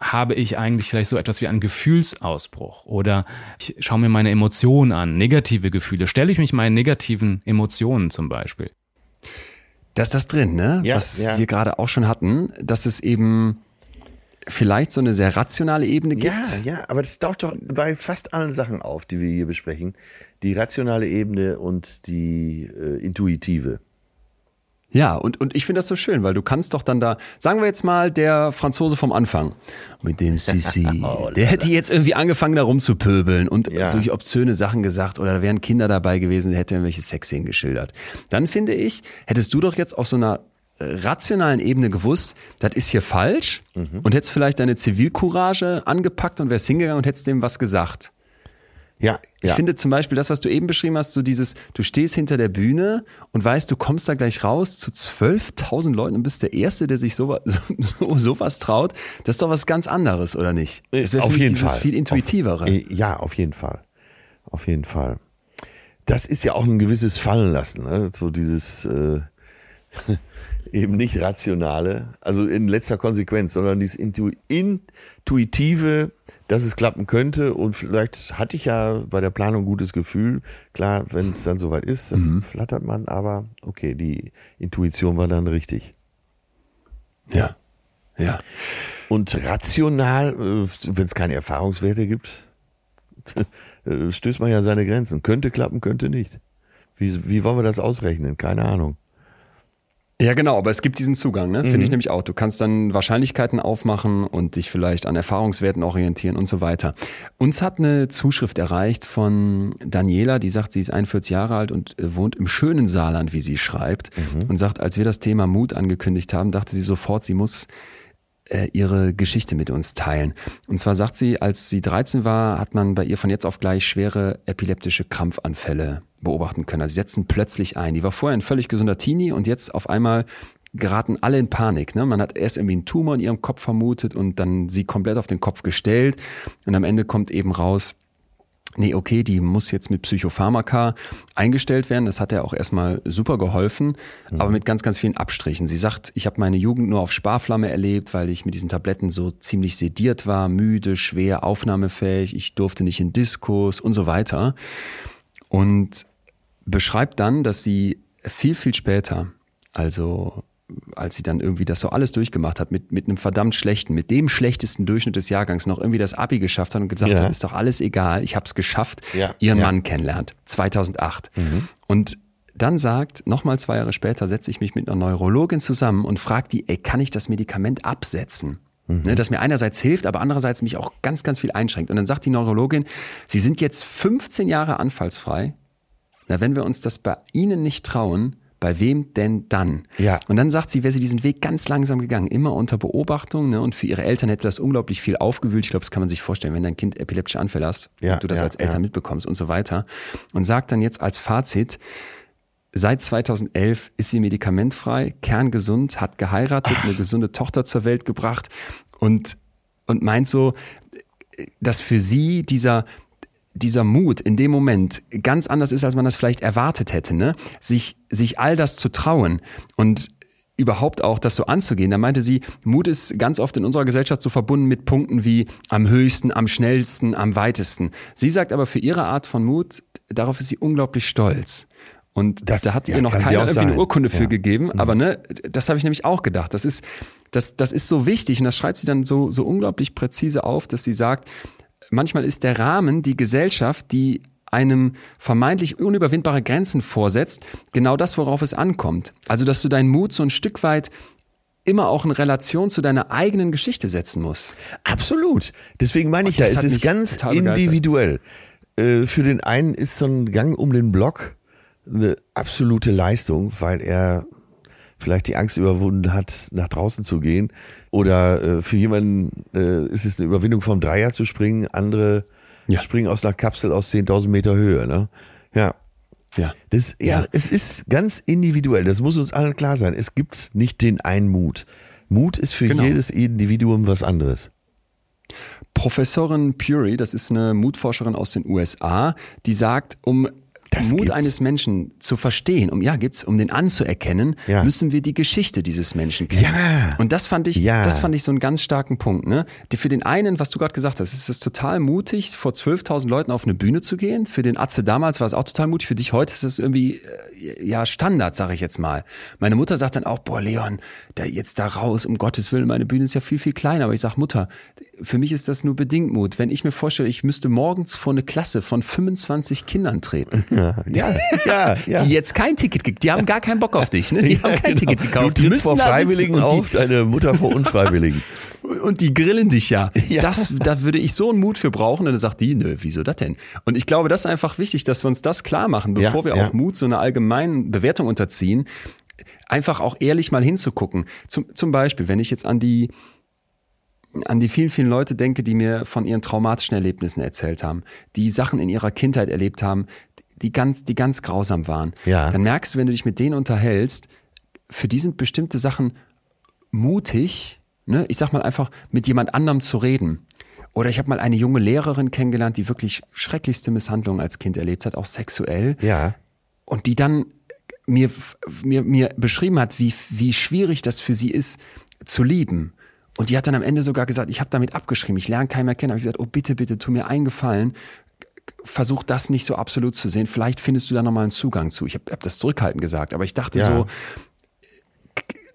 Speaker 4: habe ich eigentlich vielleicht so etwas wie einen Gefühlsausbruch oder ich schaue mir meine Emotionen an, negative Gefühle. Stelle ich mich meinen negativen Emotionen zum Beispiel.
Speaker 1: Da ist das drin, ne?
Speaker 2: Ja,
Speaker 1: Was
Speaker 2: ja.
Speaker 1: wir gerade auch schon hatten, dass es eben vielleicht so eine sehr rationale Ebene gibt.
Speaker 2: Ja, ja, aber das taucht doch bei fast allen Sachen auf, die wir hier besprechen. Die rationale Ebene und die äh, intuitive.
Speaker 1: Ja, und, und ich finde das so schön, weil du kannst doch dann da, sagen wir jetzt mal, der Franzose vom Anfang, mit dem Sissi, der hätte jetzt irgendwie angefangen, da rumzupöbeln und
Speaker 2: Oh, Ja.
Speaker 1: wirklich obszöne Sachen gesagt oder da wären Kinder dabei gewesen, der hätte irgendwelche Sexszenen geschildert. Dann finde ich, hättest du doch jetzt auf so einer äh, rationalen Ebene gewusst, das ist hier falsch
Speaker 2: Mhm.
Speaker 1: und hättest vielleicht deine Zivilcourage angepackt und wärst hingegangen und hättest dem was gesagt.
Speaker 2: Ja,
Speaker 1: Ich
Speaker 2: ja.
Speaker 1: finde zum Beispiel das, was du eben beschrieben hast, so dieses, du stehst hinter der Bühne und weißt, du kommst da gleich raus zu 12.000 Leuten und bist der Erste, der sich sowas, so, sowas traut. Das ist doch was ganz anderes, oder nicht? Das wäre
Speaker 2: auf jeden
Speaker 1: dieses
Speaker 2: Fall.
Speaker 1: viel intuitivere.
Speaker 2: Auf, ja, auf jeden Fall. Auf jeden Fall. Das ist ja auch ein gewisses Fallenlassen, ne? so dieses äh, eben nicht rationale, also in letzter Konsequenz, sondern dieses Intu intuitive, dass es klappen könnte und vielleicht hatte ich ja bei der Planung ein gutes Gefühl. Klar, wenn es dann soweit ist, dann
Speaker 1: Mhm.
Speaker 2: flattert man, aber okay, die Intuition war dann richtig.
Speaker 1: ja. Ja.
Speaker 2: Und rational, wenn es keine Erfahrungswerte gibt, äh, stößt man ja seine Grenzen. Könnte klappen, könnte nicht. Wie, wie wollen wir das ausrechnen? Keine Ahnung.
Speaker 1: Ja, genau, aber es gibt diesen Zugang, ne?
Speaker 2: Mhm.
Speaker 1: Finde ich nämlich auch. Du kannst dann Wahrscheinlichkeiten aufmachen und dich vielleicht an Erfahrungswerten orientieren und so weiter. Uns hat eine Zuschrift erreicht von Daniela, die sagt, sie ist 41 Jahre alt und äh, wohnt im schönen Saarland, wie sie schreibt.
Speaker 2: Mhm.
Speaker 1: Und sagt, als wir das Thema Mut angekündigt haben, dachte sie sofort, sie muss äh, ihre Geschichte mit uns teilen. Und zwar sagt sie, als sie 13 war, hat man bei ihr von jetzt auf gleich schwere epileptische Krampfanfälle beobachten können. Also sie setzen plötzlich ein. Die war vorher ein völlig gesunder Teenie und jetzt auf einmal geraten alle in Panik. Ne? Man hat erst irgendwie einen Tumor in ihrem Kopf vermutet und dann sie komplett auf den Kopf gestellt. Und am Ende kommt eben raus, nee, okay, die muss jetzt mit Psychopharmaka eingestellt werden. Das hat ja auch erstmal super geholfen, aber mit ganz, ganz vielen Abstrichen. Sie sagt, ich habe meine Jugend nur auf Sparflamme erlebt, weil ich mit diesen Tabletten so ziemlich sediert war, müde, schwer, aufnahmefähig, ich durfte nicht in Diskos und so weiter. Und beschreibt dann, dass sie viel, viel später, also als sie dann irgendwie das so alles durchgemacht hat, mit, mit einem verdammt schlechten, mit dem schlechtesten Durchschnitt des Jahrgangs noch irgendwie das Abi geschafft hat und gesagt
Speaker 2: Ja.
Speaker 1: hat, ist doch alles egal, ich habe es geschafft,
Speaker 2: Ja,
Speaker 1: ihren
Speaker 2: ja.
Speaker 1: Mann kennenlernt, 2008. Und dann sagt, nochmal zwei Jahre später setze ich mich mit einer Neurologin zusammen und frage die, ey, kann ich das Medikament absetzen? Ne, das mir einerseits hilft, aber andererseits mich auch ganz, ganz viel einschränkt. Und dann sagt die Neurologin, Sie sind jetzt 15 Jahre anfallsfrei. Na, wenn wir uns das bei Ihnen nicht trauen, bei wem denn dann?
Speaker 2: Ja.
Speaker 1: Und dann sagt sie, wäre sie diesen Weg ganz langsam gegangen, immer unter Beobachtung. Ne? Und für ihre Eltern hätte das unglaublich viel aufgewühlt. Ich glaube, das kann man sich vorstellen, wenn dein Kind epileptische Anfälle hast
Speaker 2: Ja,
Speaker 1: du das
Speaker 2: ja,
Speaker 1: als Eltern
Speaker 2: ja.
Speaker 1: mitbekommst und so weiter. Und sagt dann jetzt als Fazit, Seit 2011 ist sie medikamentfrei, kerngesund, hat geheiratet, eine gesunde Tochter zur Welt gebracht und, und meint so, dass für sie dieser, dieser Mut in dem Moment ganz anders ist, als man das vielleicht erwartet hätte, ne? Sich, sich all das zu trauen und überhaupt auch das so anzugehen. Da meinte sie, Mut ist ganz oft in unserer Gesellschaft so verbunden mit Punkten wie am höchsten, am schnellsten, am weitesten. Sie sagt aber für ihre Art von Mut, darauf ist sie unglaublich stolz. Und
Speaker 2: Das-
Speaker 1: da hat
Speaker 2: ja,
Speaker 1: ihr noch keiner irgendwie eine. Urkunde für
Speaker 2: Ja.
Speaker 1: gegeben. Aber ne, das habe ich nämlich auch gedacht. Das ist, das, das ist so wichtig und das schreibt sie dann so, so unglaublich präzise auf, dass sie sagt, manchmal ist der Rahmen die Gesellschaft, die einem vermeintlich unüberwindbare Grenzen vorsetzt, genau das, worauf es ankommt. Also, dass du deinen Mut so ein Stück weit immer auch in Relation zu deiner eigenen Geschichte setzen muss.
Speaker 2: Absolut. Deswegen meine ich ja,
Speaker 1: das
Speaker 2: es ist ganz individuell. Äh, Für den einen ist so ein Gang um den Block eine absolute Leistung, weil er vielleicht die Angst überwunden hat, nach draußen zu gehen. Oder äh, für jemanden äh, ist es eine Überwindung vom Dreier zu springen. Andere
Speaker 1: Ja.
Speaker 2: springen aus einer Kapsel aus 10.000 Meter Höhe. Ne? Ja.
Speaker 1: Ja.
Speaker 2: Das, ja,
Speaker 1: Ja.
Speaker 2: es ist ganz individuell. Das muss uns allen klar sein. Es gibt nicht den einen Mut. Mut ist für
Speaker 1: Genau.
Speaker 2: jedes Individuum was anderes.
Speaker 1: Professorin Puri, das ist eine Mutforscherin aus den USA, die sagt, um
Speaker 2: Das
Speaker 1: Mut
Speaker 2: gibt's.
Speaker 1: eines Menschen zu verstehen, um ja gibt's, um den anzuerkennen,
Speaker 2: Ja.
Speaker 1: müssen wir die Geschichte dieses Menschen kennen.
Speaker 2: Ja.
Speaker 1: Und das fand ich,
Speaker 2: Ja.
Speaker 1: das fand ich so einen ganz starken Punkt. Ne? Die, für den einen, was du gerade gesagt hast, ist es total mutig, vor 12.000 Leuten auf eine Bühne zu gehen. Für den Atze damals war es auch total mutig. Für dich heute ist es irgendwie äh, ja Standard, sage ich jetzt mal. Meine Mutter sagt dann auch, boah Leon, da jetzt da raus, um Gottes Willen, meine Bühne ist ja viel viel kleiner. Aber ich sag Mutter, für mich ist das nur bedingt Mut. Wenn ich mir vorstelle, ich müsste morgens vor eine Klasse von 25 Kindern treten,
Speaker 2: Ja, ja, ja. ja.
Speaker 1: die jetzt kein Ticket, ge- die haben gar keinen Bock auf dich, ne? Die haben kein
Speaker 2: genau.
Speaker 1: Ticket gekauft.
Speaker 2: Du
Speaker 1: die
Speaker 2: trittst vor Freiwilligen auf, deine Mutter vor Unfreiwilligen.
Speaker 1: Und die grillen dich ja.
Speaker 2: Ja.
Speaker 1: Das, da würde ich so einen Mut für brauchen. Und dann sagt die, nö, wieso das denn? Und ich glaube, das ist einfach wichtig, dass wir uns das klar machen, bevor
Speaker 2: Ja,
Speaker 1: wir
Speaker 2: ja.
Speaker 1: auch Mut so einer allgemeinen Bewertung unterziehen. Einfach auch ehrlich mal hinzugucken. Zum, zum Beispiel, wenn ich jetzt an die, an die vielen, vielen Leute denke, die mir von ihren traumatischen Erlebnissen erzählt haben, die Sachen in ihrer Kindheit erlebt haben, die ganz, die ganz grausam waren.
Speaker 2: Ja.
Speaker 1: Dann merkst du, wenn du dich mit denen unterhältst, für die sind bestimmte Sachen mutig, ne, ich sag mal einfach, mit jemand anderem zu reden. Oder ich habe mal eine junge Lehrerin kennengelernt, die wirklich schrecklichste Misshandlungen als Kind erlebt hat, auch sexuell.
Speaker 2: Ja.
Speaker 1: Und die dann mir, mir, mir beschrieben hat, wie, wie schwierig das für sie ist, zu lieben. Und die hat dann am Ende sogar gesagt, ich habe damit abgeschrieben, ich lerne keinen mehr kennen. Habe ich gesagt, oh bitte, bitte, tu mir einen Gefallen, versuch das nicht so absolut zu sehen. Vielleicht findest du da nochmal einen Zugang zu. Ich habe hab das zurückhaltend gesagt, aber ich dachte
Speaker 2: Ja.
Speaker 1: so,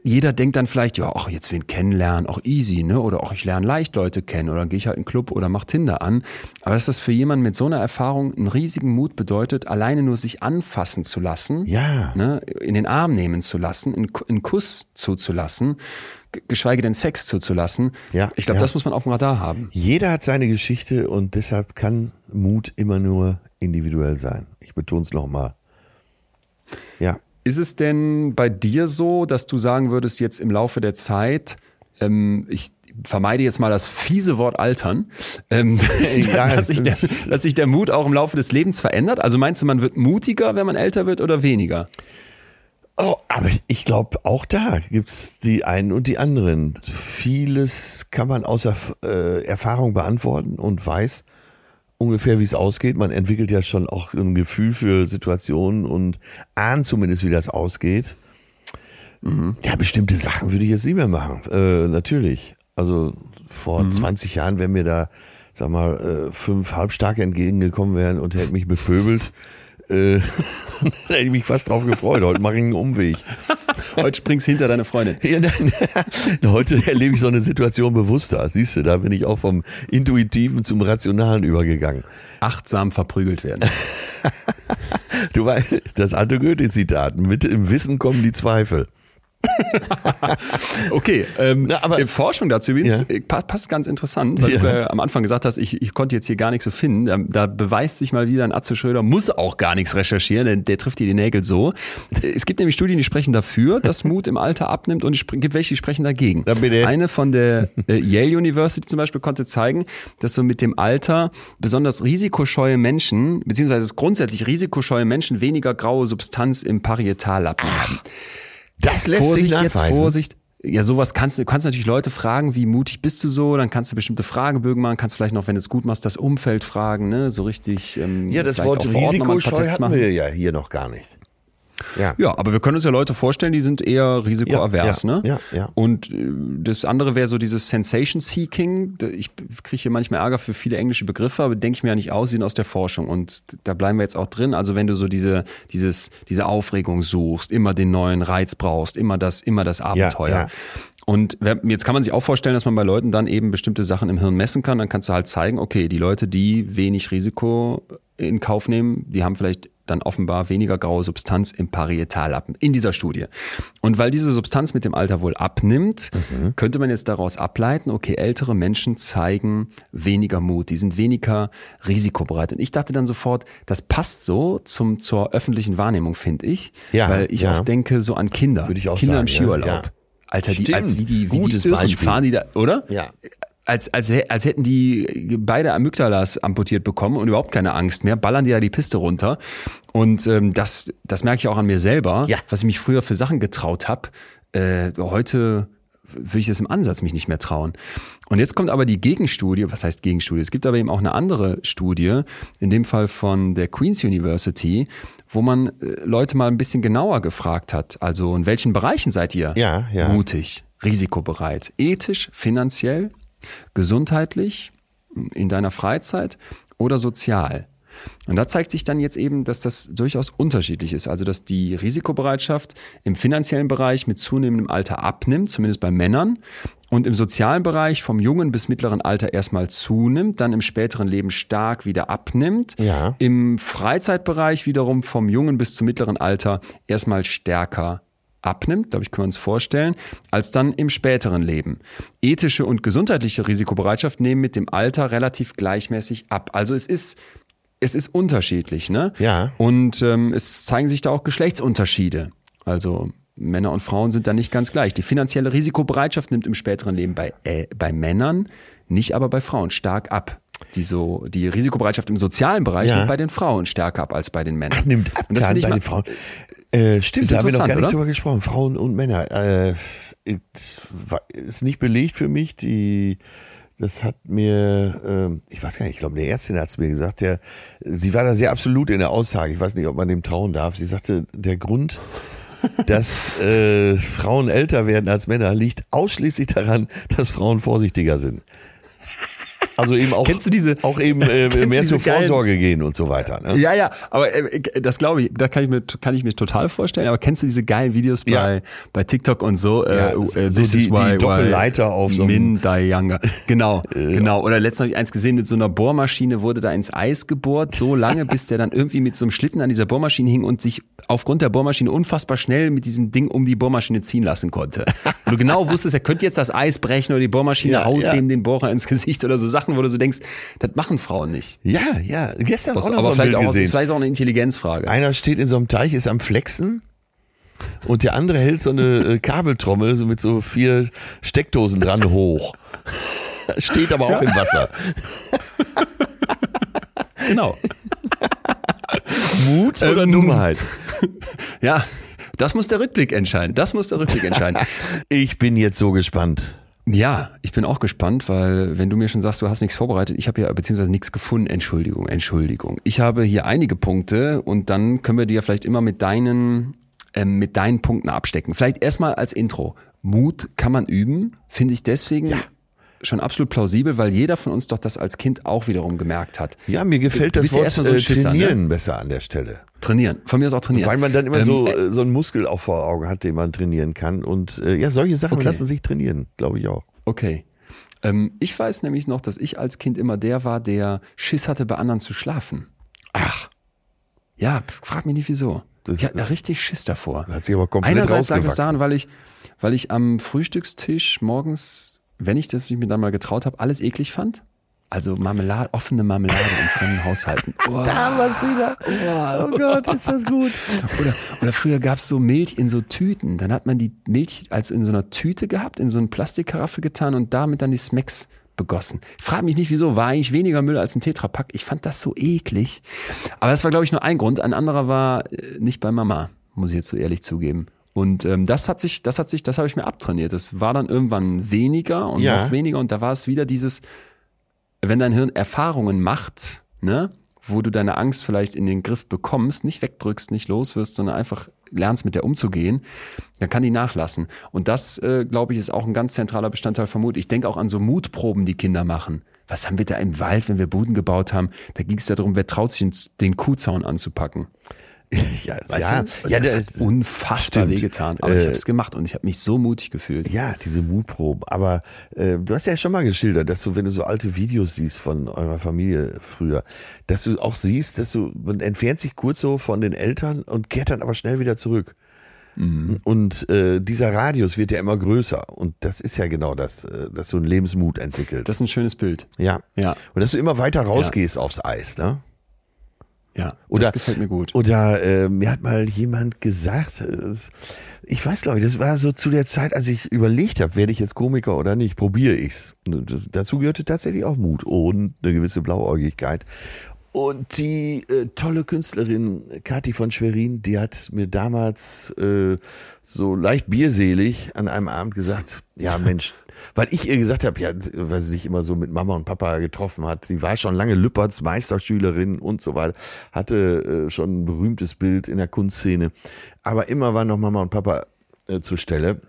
Speaker 1: jeder denkt dann vielleicht, ja, ach, jetzt wen kennenlernen, auch easy, ne? Oder auch ich lerne leicht Leute kennen oder gehe ich halt in einen Club oder mach Tinder an. Aber dass das für jemanden mit so einer Erfahrung einen riesigen Mut bedeutet, alleine nur sich anfassen zu lassen,
Speaker 2: Ja.
Speaker 1: ne, in den Arm nehmen zu lassen, einen, einen Kuss zuzulassen, geschweige denn Sex zuzulassen.
Speaker 2: Ja,
Speaker 1: ich glaube,
Speaker 2: ja.
Speaker 1: das muss man auf dem Radar haben.
Speaker 2: Jeder hat seine Geschichte und deshalb kann Mut immer nur individuell sein. Ich betone es nochmal. Ja.
Speaker 1: Ist es denn bei dir so, dass du sagen würdest, jetzt im Laufe der Zeit, ähm, ich vermeide jetzt mal das fiese Wort altern, ähm,
Speaker 2: Ja,
Speaker 1: dass, sich der,
Speaker 2: das-
Speaker 1: dass sich der Mut auch im Laufe des Lebens verändert? Also meinst du, man wird mutiger, wenn man älter wird oder weniger?
Speaker 2: Oh, aber ich glaube, auch da gibt's die einen und die anderen. Vieles kann man aus Erf äh, Erfahrung beantworten und weiß ungefähr, wie es ausgeht. Man entwickelt ja schon auch ein Gefühl für Situationen und ahnt zumindest, wie das ausgeht. Ja, bestimmte Sachen würde ich jetzt nicht mehr machen. Äh, natürlich. Also vor 20 Jahren, wenn mir da, sag mal, äh, fünf Halbstarke entgegengekommen wären und hätten mich bepöbelt, äh, hätte ich mich fast drauf gefreut. Heute mache ich einen Umweg.
Speaker 1: Heute springst hinter deine Freundin.
Speaker 2: Ja, nein, heute erlebe ich so eine Situation bewusster. Siehst du, da bin ich auch vom Intuitiven zum Rationalen übergegangen.
Speaker 1: Achtsam verprügelt werden.
Speaker 2: Du weißt, das alte Goethe-Zitat, mit im Wissen kommen die Zweifel.
Speaker 1: Okay, ähm,
Speaker 2: Na, aber-
Speaker 1: äh, Forschung dazu übrigens
Speaker 2: Ja.
Speaker 1: äh, pa- passt ganz interessant, weil du
Speaker 2: Ja.
Speaker 1: äh, am Anfang gesagt hast, ich, ich konnte jetzt hier gar nichts so finden. Da, da beweist sich mal wieder ein Atze Schröder, muss auch gar nichts recherchieren, denn der trifft dir die Nägel so. Es gibt nämlich Studien, die sprechen dafür, dass Mut im Alter abnimmt und es gibt welche, die sprechen dagegen.
Speaker 2: Na bitte.
Speaker 1: Eine von der äh, Yale University zum Beispiel konnte zeigen, dass so mit dem Alter besonders risikoscheue Menschen, beziehungsweise grundsätzlich risikoscheue Menschen weniger graue Substanz im Parietallappen haben.
Speaker 2: Das lässt
Speaker 1: Vorsicht
Speaker 2: sich
Speaker 1: jetzt,
Speaker 2: nachweisen.
Speaker 1: Vorsicht. Ja, sowas kannst du, kannst natürlich Leute fragen, wie mutig bist du so, dann kannst du bestimmte Fragebögen machen, kannst vielleicht noch, wenn du es gut machst, das Umfeld fragen, ne, so richtig. Ähm,
Speaker 2: Ja, das Wort Risikoscheu hatten
Speaker 1: machen.
Speaker 2: wir ja hier noch gar nicht. Ja.
Speaker 1: Ja, aber wir können uns ja Leute vorstellen, die sind eher risikoavers,
Speaker 2: Ja, ja,
Speaker 1: ne?
Speaker 2: ja, ja.
Speaker 1: Und äh, das andere wäre so dieses Sensation Seeking. Ich kriege hier manchmal Ärger für viele englische Begriffe, aber denke ich mir ja nicht aus, die sind aus der Forschung. Und da bleiben wir jetzt auch drin. Also wenn du so diese, dieses, diese Aufregung suchst, immer den neuen Reiz brauchst, immer das, immer das Abenteuer.
Speaker 2: ja.
Speaker 1: Und wer- jetzt kann man sich auch vorstellen, dass man bei Leuten dann eben bestimmte Sachen im Hirn messen kann. Dann kannst du halt zeigen, okay, die Leute, die wenig Risiko in Kauf nehmen, die haben vielleicht dann offenbar weniger graue Substanz im Parietallappen in dieser Studie. Und weil diese Substanz mit dem Alter wohl abnimmt, mhm. könnte man jetzt daraus ableiten, okay, ältere Menschen zeigen weniger Mut, die sind weniger risikobereit. Und ich dachte dann sofort, das passt so zum, zur öffentlichen Wahrnehmung, finde ich,
Speaker 2: ja,
Speaker 1: weil ich
Speaker 2: ja.
Speaker 1: oft denke so an Kinder,
Speaker 2: Würde ich auch
Speaker 1: Kinder
Speaker 2: sagen,
Speaker 1: im Skiurlaub.
Speaker 2: Ja, ja.
Speaker 1: Alter, die,
Speaker 2: Stimmt.
Speaker 1: als wie die, wie
Speaker 2: Gutes
Speaker 1: die Irren
Speaker 2: Beispiel.
Speaker 1: fahren die da, oder?
Speaker 2: Ja.
Speaker 1: Als, als, als hätten die beide Amygdalas amputiert bekommen und überhaupt keine Angst mehr, ballern die da die Piste runter. Und ähm, das, das merke ich auch an mir selber,
Speaker 2: Ja.
Speaker 1: was ich mich früher für Sachen getraut habe. Äh, heute würde ich das im Ansatz mich nicht mehr trauen. Und jetzt kommt aber die Gegenstudie, was heißt Gegenstudie? Es gibt aber eben auch eine andere Studie, in dem Fall von der Queen's University, wo man äh, Leute mal ein bisschen genauer gefragt hat. Also in welchen Bereichen seid ihr
Speaker 2: Ja, ja.
Speaker 1: mutig, risikobereit, ethisch, finanziell, gesundheitlich, in deiner Freizeit oder sozial. Und da zeigt sich dann jetzt eben, dass das durchaus unterschiedlich ist. Also, dass die Risikobereitschaft im finanziellen Bereich mit zunehmendem Alter abnimmt, zumindest bei Männern, und im sozialen Bereich vom jungen bis mittleren Alter erstmal zunimmt, dann im späteren Leben stark wieder abnimmt.
Speaker 2: Ja.
Speaker 1: Im Freizeitbereich wiederum vom jungen bis zum mittleren Alter erstmal stärker abnimmt, glaube ich, können wir uns vorstellen, als dann im späteren Leben. Ethische und gesundheitliche Risikobereitschaft nehmen mit dem Alter relativ gleichmäßig ab. Also es ist es ist unterschiedlich, ne?
Speaker 2: Ja.
Speaker 1: Und ähm, es zeigen sich da auch Geschlechtsunterschiede. Also Männer und Frauen sind da nicht ganz gleich. Die finanzielle Risikobereitschaft nimmt im späteren Leben bei, äh, bei Männern, nicht aber bei Frauen stark ab. Die, so, die Risikobereitschaft im sozialen Bereich
Speaker 2: Ja.
Speaker 1: nimmt bei den Frauen stärker ab als bei den Männern.
Speaker 2: Ach, nimmt ab
Speaker 1: Und das ich
Speaker 2: bei
Speaker 1: mal-
Speaker 2: den Frauen. Äh, stimmt, da haben wir noch gar nicht
Speaker 1: oder?
Speaker 2: drüber gesprochen. Frauen und Männer. Äh, ist nicht belegt für mich. Die, das hat mir, ähm, ich weiß gar nicht, ich glaube, eine Ärztin hat es mir gesagt, der, sie war da sehr absolut in der Aussage. Ich weiß nicht, ob man dem trauen darf. Sie sagte, der Grund, dass äh, Frauen älter werden als Männer, liegt ausschließlich daran, dass Frauen vorsichtiger sind. Also eben auch,
Speaker 1: Kennst du diese-
Speaker 2: auch eben äh, mehr zur
Speaker 1: geilen-
Speaker 2: Vorsorge gehen und so weiter. Ne?
Speaker 1: Ja, ja, aber äh, das glaube ich, da kann ich mir, kann ich mir total vorstellen. Aber kennst du diese geilen Videos bei,
Speaker 2: Ja.
Speaker 1: bei TikTok und so?
Speaker 2: Ja,
Speaker 1: äh,
Speaker 2: so
Speaker 1: äh,
Speaker 2: die- die Doppelleiter auf so
Speaker 1: Min Younger. Genau, genau. Oder letztens habe ich eins gesehen, mit so einer Bohrmaschine wurde da ins Eis gebohrt, so lange, bis der dann irgendwie mit so einem Schlitten an dieser Bohrmaschine hing und sich aufgrund der Bohrmaschine unfassbar schnell mit diesem Ding um die Bohrmaschine ziehen lassen konnte. Und du genau wusstest, er könnte jetzt das Eis brechen oder die Bohrmaschine
Speaker 2: Ja,
Speaker 1: haut
Speaker 2: ja.
Speaker 1: dem den Bohrer ins Gesicht oder so Sachen, wo du so denkst, das machen Frauen nicht.
Speaker 2: Ja, ja. Gestern auch noch
Speaker 1: aber
Speaker 2: so
Speaker 1: vielleicht
Speaker 2: Bild
Speaker 1: auch,
Speaker 2: gesehen.
Speaker 1: vielleicht auch eine Intelligenzfrage.
Speaker 2: Einer steht in so einem Teich, ist am Flexen und der andere hält so eine äh, Kabeltrommel so mit so vier Steckdosen dran hoch. Steht aber auch im Wasser.
Speaker 1: Genau.
Speaker 2: Mut oder
Speaker 1: Ähm,
Speaker 2: Dummheit?
Speaker 1: Ja, das muss der Rückblick entscheiden. Das muss der Rückblick entscheiden.
Speaker 2: Ich bin jetzt so gespannt.
Speaker 1: Ja, ich bin auch gespannt, weil wenn du mir schon sagst, du hast nichts vorbereitet, ich habe ja beziehungsweise nichts gefunden. Entschuldigung, Entschuldigung. Ich habe hier einige Punkte und dann können wir die ja vielleicht immer mit deinen ähm, mit deinen Punkten abstecken. Vielleicht erstmal als Intro. Mut kann man üben, finde ich deswegen schon absolut plausibel, weil jeder von uns doch das als Kind auch wiederum gemerkt hat.
Speaker 2: Ja, mir gefällt
Speaker 1: Du
Speaker 2: das
Speaker 1: ja
Speaker 2: Wort
Speaker 1: erstmal so
Speaker 2: äh,
Speaker 1: Schisser, ne?
Speaker 2: trainieren besser an der Stelle.
Speaker 1: Trainieren. Von mir aus auch trainieren.
Speaker 2: Weil man dann immer
Speaker 1: Ähm,
Speaker 2: so,
Speaker 1: äh,
Speaker 2: so einen Muskel auch vor Augen hat, den man trainieren kann. Und äh, ja, solche Sachen
Speaker 1: Okay.
Speaker 2: lassen sich trainieren, glaube ich auch.
Speaker 1: Okay. Ähm, ich weiß nämlich noch, dass ich als Kind immer der war, der Schiss hatte, bei anderen zu schlafen.
Speaker 2: Ach,
Speaker 1: Ja, frag mich nicht wieso.
Speaker 2: Das-
Speaker 1: ich hatte da richtig Schiss davor.
Speaker 2: hat sich aber komplett
Speaker 1: Einerseits lag es daran, weil ich, weil ich am Frühstückstisch morgens, wenn ich das mich mir dann mal getraut habe, alles eklig fand. Also Marmelade, offene Marmelade in fremden Haushalten. Oh,
Speaker 2: Da haben wir es wieder. Oh Gott, ist das gut.
Speaker 1: Oder, oder früher gab es so Milch in so Tüten. Dann hat man die Milch als in so einer Tüte gehabt, in so eine Plastikkaraffe getan und damit dann die Smacks begossen. Frag mich nicht wieso, war eigentlich weniger Müll als ein Tetrapack. Ich fand das so eklig. Aber das war, glaube ich, nur ein Grund. Ein anderer war äh, nicht bei Mama, muss ich jetzt so ehrlich zugeben. Und ähm, das hat sich, das hat sich, das habe ich mir abtrainiert. Das war dann irgendwann weniger und
Speaker 2: Ja.
Speaker 1: noch weniger. Und da war es wieder dieses, wenn dein Hirn Erfahrungen macht, ne, wo du deine Angst vielleicht in den Griff bekommst, nicht wegdrückst, nicht los wirst, sondern einfach lernst, mit der umzugehen, dann kann die nachlassen. Und das, äh, glaube ich, ist auch ein ganz zentraler Bestandteil von Mut. Ich denke auch an so Mutproben, die Kinder machen. Was haben wir da im Wald, wenn wir Buden gebaut haben? Da ging es darum, wer traut sich, den Kuhzaun anzupacken.
Speaker 2: Ja,
Speaker 1: Weißt
Speaker 2: ja,
Speaker 1: du?
Speaker 2: Ja,
Speaker 1: das
Speaker 2: das-
Speaker 1: hat unfassbar
Speaker 2: stimmt.
Speaker 1: wehgetan. Aber
Speaker 2: Äh,
Speaker 1: ich habe es gemacht und ich habe mich so mutig gefühlt.
Speaker 2: Ja, diese Mutproben. Aber äh, du hast ja schon mal geschildert, dass du, wenn du so alte Videos siehst von eurer Familie früher, dass du auch siehst, dass du, man entfernt sich kurz so von den Eltern und kehrt dann aber schnell wieder zurück. Und äh, dieser Radius wird ja immer größer. Und das ist ja genau das, äh, dass du einen Lebensmut entwickelst.
Speaker 1: Das ist ein schönes Bild.
Speaker 2: ja.
Speaker 1: Ja,
Speaker 2: Und dass du immer weiter rausgehst aufs Eis, ne?
Speaker 1: Ja.
Speaker 2: Oder,
Speaker 1: das gefällt mir gut.
Speaker 2: Oder äh, mir hat mal jemand gesagt, äh, ich weiß glaube ich, das war so zu der Zeit, als ich überlegt habe, werde ich jetzt Komiker oder nicht, probiere ich's. Dazu gehörte tatsächlich auch Mut und eine gewisse Blauäugigkeit. Und die äh, tolle Künstlerin Kathi von Schwerin, die hat mir damals äh, so leicht bierselig an einem Abend gesagt, ja Mensch, weil ich ihr gesagt habe, ja, weil sie sich immer so mit Mama und Papa getroffen hat, sie war schon lange Lüpperts Meisterschülerin und so weiter, hatte äh, schon ein berühmtes Bild in der Kunstszene, aber immer waren noch Mama und Papa äh, zur Stelle.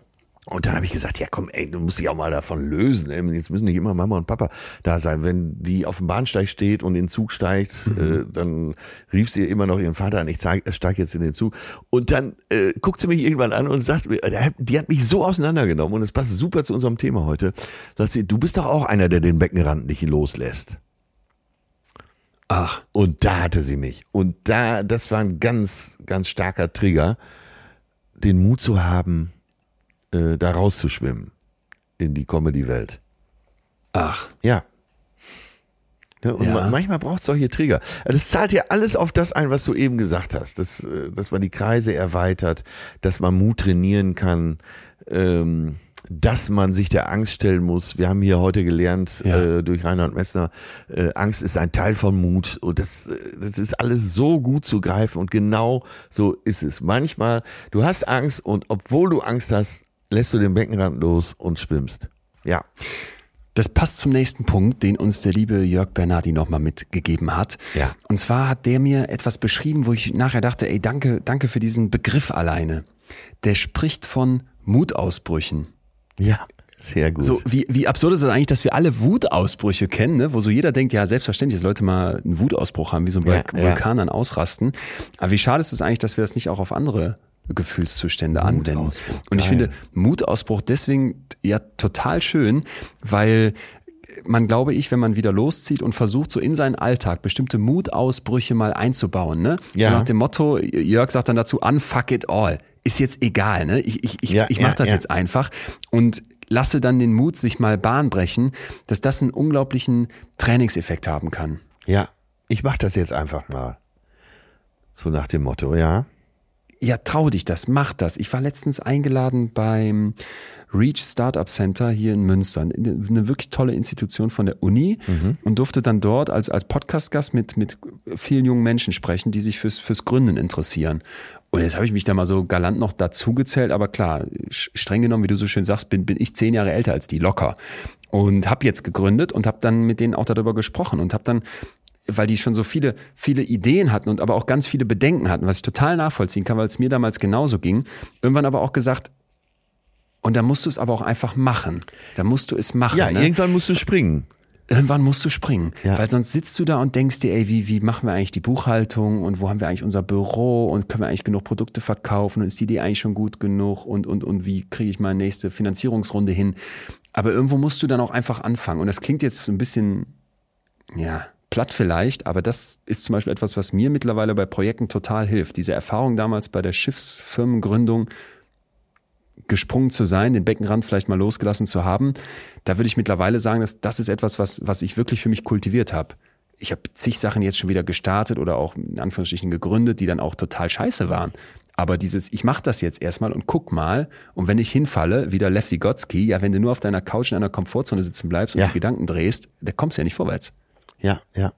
Speaker 2: Und dann habe ich gesagt, ja komm, ey, du musst dich auch mal davon lösen. Ey. Jetzt müssen nicht immer Mama und Papa da sein. Wenn die auf dem Bahnsteig steht und in den Zug steigt, äh, dann rief sie immer noch ihren Vater an, ich steige jetzt in den Zug. Und dann äh, guckt sie mich irgendwann an und sagt, mir, äh, die hat mich so auseinandergenommen und es passt super zu unserem Thema heute. Sagt sie, du bist doch auch einer, der den Beckenrand nicht loslässt.
Speaker 1: Ach,
Speaker 2: Und da hatte sie mich. Und da, das war ein ganz, ganz starker Trigger, den Mut zu haben, äh, da rauszuschwimmen in die Comedy-Welt.
Speaker 1: ach.
Speaker 2: Ja. Ja, und
Speaker 1: Ja.
Speaker 2: ma- manchmal braucht es solche Trigger. Also es zahlt ja alles auf das ein, was du eben gesagt hast, dass, äh, dass man die Kreise erweitert, dass man Mut trainieren kann, ähm, dass man sich der Angst stellen muss. Wir haben hier heute gelernt
Speaker 1: Ja.
Speaker 2: äh, durch Reinhard Messner, äh, Angst ist ein Teil von Mut und das, äh, das ist alles so gut zu greifen und genau so ist es. Manchmal, du hast Angst und obwohl du Angst hast, lässt du den Beckenrand los und schwimmst. Ja.
Speaker 1: Das passt zum nächsten Punkt, den uns der liebe Jörg Bernardi nochmal mitgegeben hat.
Speaker 2: Ja.
Speaker 1: Und zwar hat der mir etwas beschrieben, wo ich nachher dachte, ey, danke, danke für diesen Begriff alleine. Der spricht von Mutausbrüchen.
Speaker 2: Ja, sehr gut.
Speaker 1: So, wie, wie absurd ist es eigentlich, dass wir alle Wutausbrüche kennen, ne? wo so jeder denkt, ja, selbstverständlich, dass Leute mal einen Wutausbruch haben, wie so ein
Speaker 2: Ja,
Speaker 1: Vul-
Speaker 2: ja.
Speaker 1: Vulkan dann ausrasten. Aber wie schade ist es eigentlich, dass wir das nicht auch auf andere Gefühlszustände anwenden. Und ich
Speaker 2: geil.
Speaker 1: finde Mutausbruch deswegen ja total schön, weil man glaube ich, wenn man wieder loszieht und versucht, so in seinen Alltag bestimmte Mutausbrüche mal einzubauen, ne?
Speaker 2: Ja.
Speaker 1: So nach dem Motto, Jörg sagt dann dazu, unfuck it all. Ist jetzt egal, ne? Ich, ich, ich,
Speaker 2: Ja,
Speaker 1: ich
Speaker 2: ja,
Speaker 1: mach das
Speaker 2: ja.
Speaker 1: jetzt einfach und lasse dann den Mut sich mal Bahn brechen, dass das einen unglaublichen Trainingseffekt haben kann.
Speaker 2: Ja, ich mach das jetzt einfach mal. So nach dem Motto, ja.
Speaker 1: Ja, trau dich das, mach das. Ich war letztens eingeladen beim Reach Startup Center hier in Münster, eine wirklich tolle Institution von der Uni und durfte dann dort als, als Podcast-Gast mit, mit vielen jungen Menschen sprechen, die sich fürs, fürs Gründen interessieren. Und jetzt habe ich mich da mal so galant noch dazu gezählt, aber klar, streng genommen, wie du so schön sagst, bin, bin ich zehn Jahre älter als die, locker. Und habe jetzt gegründet und habe dann mit denen auch darüber gesprochen und habe dann weil die schon so viele, viele Ideen hatten und aber auch ganz viele Bedenken hatten, was ich total nachvollziehen kann, weil es mir damals genauso ging. Irgendwann aber auch gesagt, und da musst du es aber auch einfach machen. Da musst du es machen.
Speaker 2: Ja,
Speaker 1: ne?
Speaker 2: irgendwann musst du springen.
Speaker 1: Irgendwann musst du springen.
Speaker 2: Ja.
Speaker 1: Weil sonst sitzt du da und denkst dir, ey, wie, wie machen wir eigentlich die Buchhaltung und wo haben wir eigentlich unser Büro und können wir eigentlich genug Produkte verkaufen und ist die Idee eigentlich schon gut genug und, und, und wie kriege ich meine nächste Finanzierungsrunde hin? Aber irgendwo musst du dann auch einfach anfangen. Und das klingt jetzt so ein bisschen, ja, platt vielleicht, aber das ist zum Beispiel etwas, was mir mittlerweile bei Projekten total hilft. Diese Erfahrung damals bei der Schiffsfirmengründung, gesprungen zu sein, den Beckenrand vielleicht mal losgelassen zu haben, da würde ich mittlerweile sagen, dass das ist etwas, was, was ich wirklich für mich kultiviert habe. Ich habe zig Sachen jetzt schon wieder gestartet oder auch in Anführungsstrichen gegründet, die dann auch total scheiße waren. Aber dieses, ich mache das jetzt erstmal und guck mal, und wenn ich hinfalle, wieder Lev Vygotsky, ja, wenn du nur auf deiner Couch in einer Komfortzone sitzen bleibst und
Speaker 2: Ja.
Speaker 1: die Gedanken drehst, da kommst du ja nicht vorwärts.
Speaker 2: Ja, ja.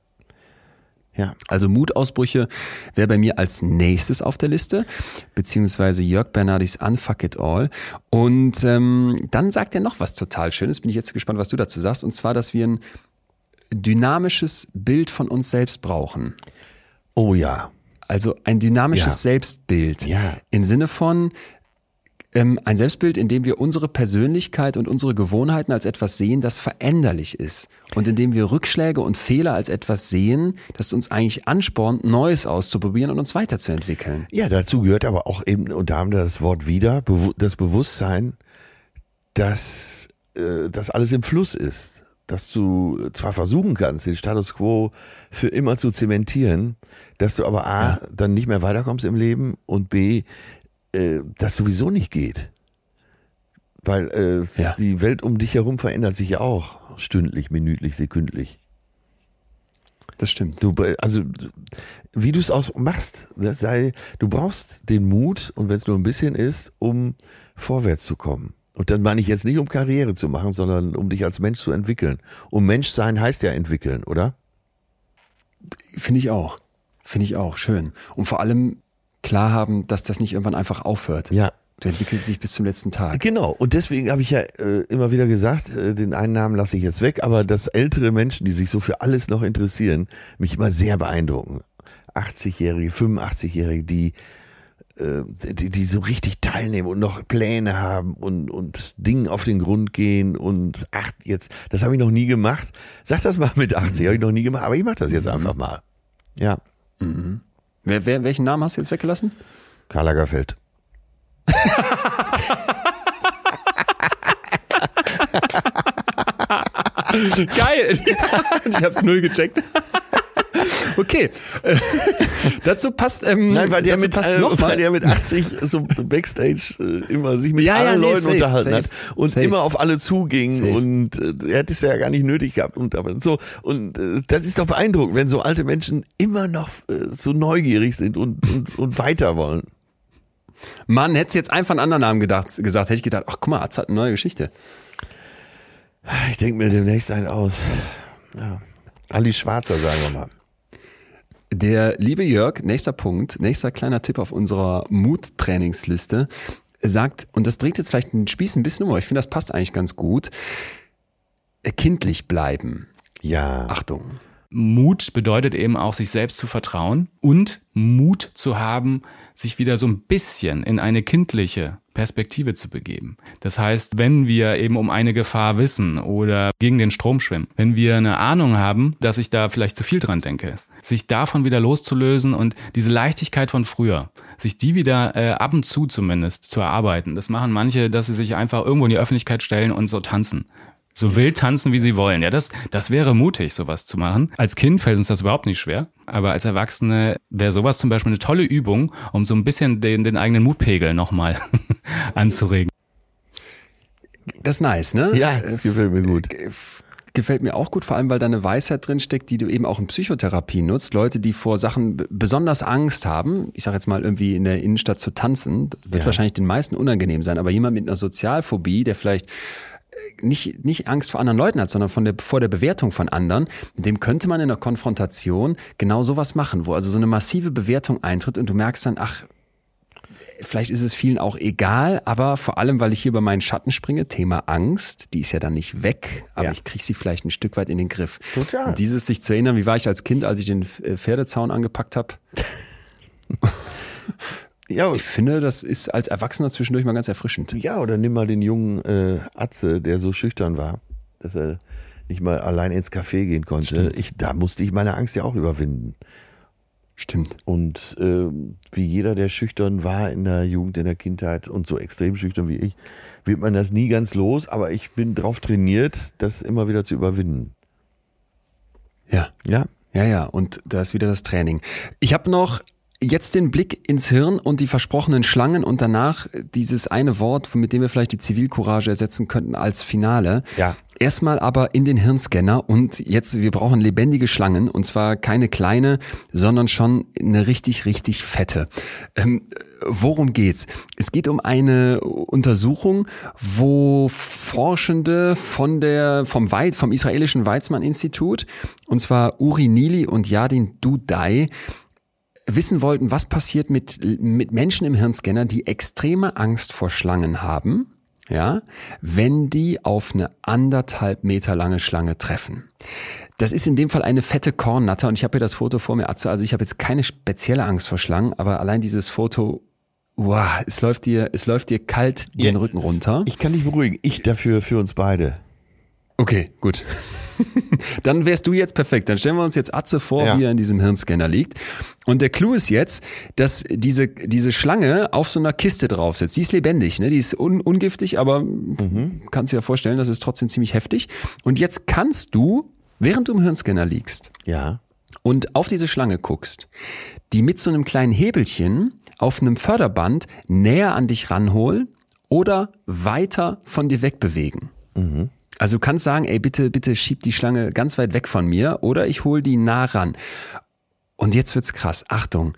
Speaker 2: Ja.
Speaker 1: Also Mutausbrüche wäre bei mir als nächstes auf der Liste, beziehungsweise Jörg Bernardis Unfuck It All. Und ähm, dann sagt er noch was total Schönes, bin ich jetzt gespannt, was du dazu sagst, und zwar, dass wir ein dynamisches Bild von uns selbst brauchen.
Speaker 2: Oh ja.
Speaker 1: Also ein dynamisches
Speaker 2: Ja.
Speaker 1: Selbstbild.
Speaker 2: Ja.
Speaker 1: Im Sinne von, Ähm, ein Selbstbild, in dem wir unsere Persönlichkeit und unsere Gewohnheiten als etwas sehen, das veränderlich ist. Und in dem wir Rückschläge und Fehler als etwas sehen, das uns eigentlich anspornt, Neues auszuprobieren und uns weiterzuentwickeln.
Speaker 2: Ja, dazu gehört aber auch eben, und da haben wir das Wort wieder, das Bewusstsein, dass äh, das alles im Fluss ist. Dass du zwar versuchen kannst, den Status quo für immer zu zementieren, dass du aber A, ja. dann nicht mehr weiterkommst im Leben und B, äh, das sowieso nicht geht. Weil äh, ja. die Welt um dich herum verändert sich ja auch stündlich, minütlich, sekündlich.
Speaker 1: Das stimmt.
Speaker 2: Du, also, wie du es auch machst, das sei, du brauchst den Mut, und wenn es nur ein bisschen ist, um vorwärts zu kommen. Und dann meine ich jetzt nicht, um Karriere zu machen, sondern um dich als Mensch zu entwickeln. Um Mensch sein heißt ja entwickeln, oder?
Speaker 1: Finde ich auch. Finde ich auch. Schön. Und vor allem klar haben, dass das nicht irgendwann einfach aufhört.
Speaker 2: Ja.
Speaker 1: Du entwickelst dich bis zum letzten Tag.
Speaker 2: Genau. Und deswegen habe ich ja äh, immer wieder gesagt, äh, den einen Namen lasse ich jetzt weg, aber dass ältere Menschen, die sich so für alles noch interessieren, mich immer sehr beeindrucken. 80-Jährige, 85-Jährige, die, äh, die, die so richtig teilnehmen und noch Pläne haben und, und Dingen auf den Grund gehen und ach, jetzt, das habe ich noch nie gemacht. Sag das mal mit 80, mhm. habe ich noch nie gemacht, aber ich mache das jetzt mhm. einfach mal. Ja.
Speaker 1: Mhm. Wer, wer, welchen Namen hast du jetzt weggelassen?
Speaker 2: Karl Lagerfeld.
Speaker 1: Geil. ich hab's null gecheckt. Okay. dazu passt. Ähm,
Speaker 2: Nein, weil der, mit, passt äh, weil der mit 80 so Backstage äh, immer sich mit ja, allen ja, nee, Leuten safe, unterhalten safe, hat und safe. immer auf alle zuging und äh, er hätte es ja gar nicht nötig gehabt und aber so und äh, das ist doch beeindruckend, wenn so alte Menschen immer noch äh, so neugierig sind und, und, und weiter wollen.
Speaker 1: Mann, hätte jetzt einfach einen anderen Namen gedacht, gesagt, hätte ich gedacht, ach guck mal, Arzt hat eine neue Geschichte.
Speaker 2: Ich denke mir demnächst einen aus. Ja. Ali Schwarzer, sagen wir mal.
Speaker 1: Der liebe Jörg, nächster Punkt, nächster kleiner Tipp auf unserer Mut-Trainingsliste, sagt, und das dreht jetzt vielleicht den Spieß ein bisschen um, aber ich finde, das passt eigentlich ganz gut, kindlich bleiben.
Speaker 2: Ja.
Speaker 1: Achtung.
Speaker 4: Mut bedeutet eben auch, sich selbst zu vertrauen und Mut zu haben, sich wieder so ein bisschen in eine kindliche Perspektive zu begeben. Das heißt, wenn wir eben um eine Gefahr wissen oder gegen den Strom schwimmen, wenn wir eine Ahnung haben, dass ich da vielleicht zu viel dran denke, sich davon wieder loszulösen und diese Leichtigkeit von früher, sich die wieder äh, ab und zu zumindest zu erarbeiten. Das machen manche, dass sie sich einfach irgendwo in die Öffentlichkeit stellen und so tanzen so wild tanzen, wie sie wollen. Ja, das, das wäre mutig, sowas zu machen. Als Kind fällt uns das überhaupt nicht schwer. Aber als Erwachsene wäre sowas zum Beispiel eine tolle Übung, um so ein bisschen den, den eigenen Mutpegel nochmal anzuregen.
Speaker 1: Das ist nice, ne?
Speaker 2: Ja, das gefällt mir gut.
Speaker 1: Gefällt mir auch gut, vor allem weil da eine Weisheit drin steckt, die du eben auch in Psychotherapie nutzt. Leute, die vor Sachen besonders Angst haben, ich sage jetzt mal irgendwie in der Innenstadt zu tanzen, wird ja. wahrscheinlich den meisten unangenehm sein, aber jemand mit einer Sozialphobie, der vielleicht nicht, nicht Angst vor anderen Leuten hat, sondern von der, vor der Bewertung von anderen, dem könnte man in der Konfrontation genau sowas machen, wo also so eine massive Bewertung eintritt und du merkst dann, ach, vielleicht ist es vielen auch egal, aber vor allem, weil ich hier über meinen Schatten springe, Thema Angst, die ist ja dann nicht weg, aber ja. ich kriege sie vielleicht ein Stück weit in den Griff.
Speaker 2: Total.
Speaker 1: Und dieses sich zu erinnern, wie war ich als Kind, als ich den äh, Pferdezaun angepackt habe? Ja, ich finde, das ist als Erwachsener zwischendurch mal ganz erfrischend.
Speaker 2: Ja, oder nimm mal den jungen äh, Atze, der so schüchtern war, dass er nicht mal allein ins Café gehen konnte. Ich, da musste ich meine Angst ja auch überwinden.
Speaker 1: Stimmt.
Speaker 2: Und äh, wie jeder, der schüchtern war in der Jugend, in der Kindheit und so extrem schüchtern wie ich, wird man das nie ganz los, aber ich bin darauf trainiert, das immer wieder zu überwinden.
Speaker 1: Ja. Ja. Ja, ja, und da ist wieder das Training. Ich habe noch Jetzt den Blick ins Hirn und die versprochenen Schlangen und danach dieses eine Wort, mit dem wir vielleicht die Zivilcourage ersetzen könnten als Finale.
Speaker 2: Ja.
Speaker 1: Erstmal aber in den Hirnscanner und jetzt, wir brauchen lebendige Schlangen und zwar keine kleine, sondern schon eine richtig, richtig fette. Ähm, worum geht's? Es geht um eine Untersuchung, wo Forschende von der, vom, Weit, vom israelischen Weizmann-Institut, und zwar Uri Nili und Yadin Dudai, wissen wollten, was passiert mit, mit Menschen im Hirnscanner, die extreme Angst vor Schlangen haben, ja, wenn die auf eine anderthalb Meter lange Schlange treffen. Das ist in dem Fall eine fette Kornnatter und ich habe hier das Foto vor mir, Atze. Also ich habe jetzt keine spezielle Angst vor Schlangen, aber allein dieses Foto wow, es läuft dir, es läuft dir kalt den
Speaker 2: Ja,
Speaker 1: Rücken runter.
Speaker 2: Ich kann dich beruhigen. Ich dafür für uns beide.
Speaker 1: Okay, gut. Dann wärst du jetzt perfekt. Dann stellen wir uns jetzt Atze vor,
Speaker 2: Ja.
Speaker 1: wie er in diesem Hirnscanner liegt. Und der Clou ist jetzt, dass diese, diese Schlange auf so einer Kiste drauf sitzt. Die ist lebendig, ne? Die ist un ungiftig, aber kannst dir ja vorstellen, das ist trotzdem ziemlich heftig. Und jetzt kannst du, während du im Hirnscanner liegst
Speaker 2: Ja.
Speaker 1: und auf diese Schlange guckst, die mit so einem kleinen Hebelchen auf einem Förderband näher an dich ranholen oder weiter von dir wegbewegen. Also du kannst sagen, ey, bitte, bitte schieb die Schlange ganz weit weg von mir oder ich hole die nah ran. Und jetzt wird's krass. Achtung.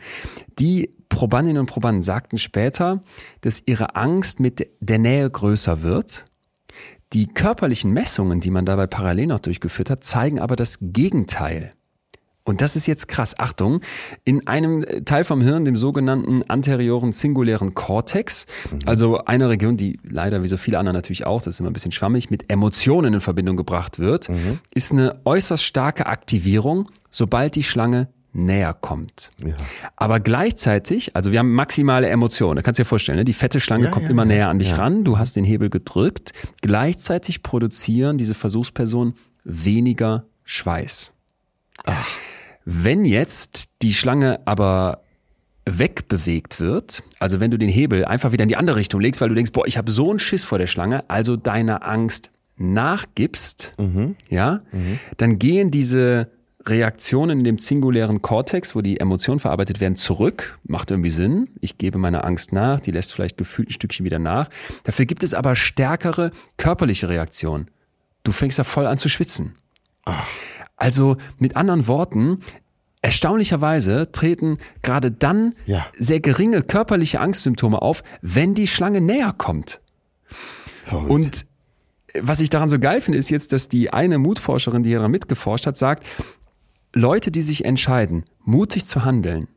Speaker 1: Die Probandinnen und Probanden sagten später, dass ihre Angst mit der Nähe größer wird. Die körperlichen Messungen, die man dabei parallel noch durchgeführt hat, zeigen aber das Gegenteil. Und das ist jetzt krass. Achtung, in einem Teil vom Hirn, dem sogenannten anterioren singulären Kortex, also einer Region, die leider wie so viele andere natürlich auch, das ist immer ein bisschen schwammig, mit Emotionen in Verbindung gebracht wird, ist eine äußerst starke Aktivierung, sobald die Schlange näher kommt.
Speaker 2: Ja.
Speaker 1: Aber gleichzeitig, also wir haben maximale Emotionen. Da kannst du dir vorstellen, ne? die fette Schlange
Speaker 2: Ja,
Speaker 1: kommt
Speaker 2: ja,
Speaker 1: immer näher an dich ran, du hast den Hebel gedrückt. Gleichzeitig produzieren diese Versuchspersonen weniger Schweiß. Wenn jetzt die Schlange aber wegbewegt wird, also wenn du den Hebel einfach wieder in die andere Richtung legst, weil du denkst, boah, ich habe so einen Schiss vor der Schlange, also deiner Angst nachgibst, ja, dann gehen diese Reaktionen in dem singulären Kortex, wo die Emotionen verarbeitet werden, zurück. Macht irgendwie Sinn. Ich gebe meiner Angst nach, die lässt vielleicht gefühlt ein Stückchen wieder nach. Dafür gibt es aber stärkere körperliche Reaktionen. Du fängst da voll an zu schwitzen. Also mit anderen Worten, erstaunlicherweise treten gerade dann
Speaker 2: Ja.
Speaker 1: sehr geringe körperliche Angstsymptome auf, wenn die Schlange näher kommt.
Speaker 2: Verrückt.
Speaker 1: Und was ich daran so geil finde, ist jetzt, dass die eine Mutforscherin, die daran mitgeforscht hat, sagt, Leute, die sich entscheiden, mutig zu handeln,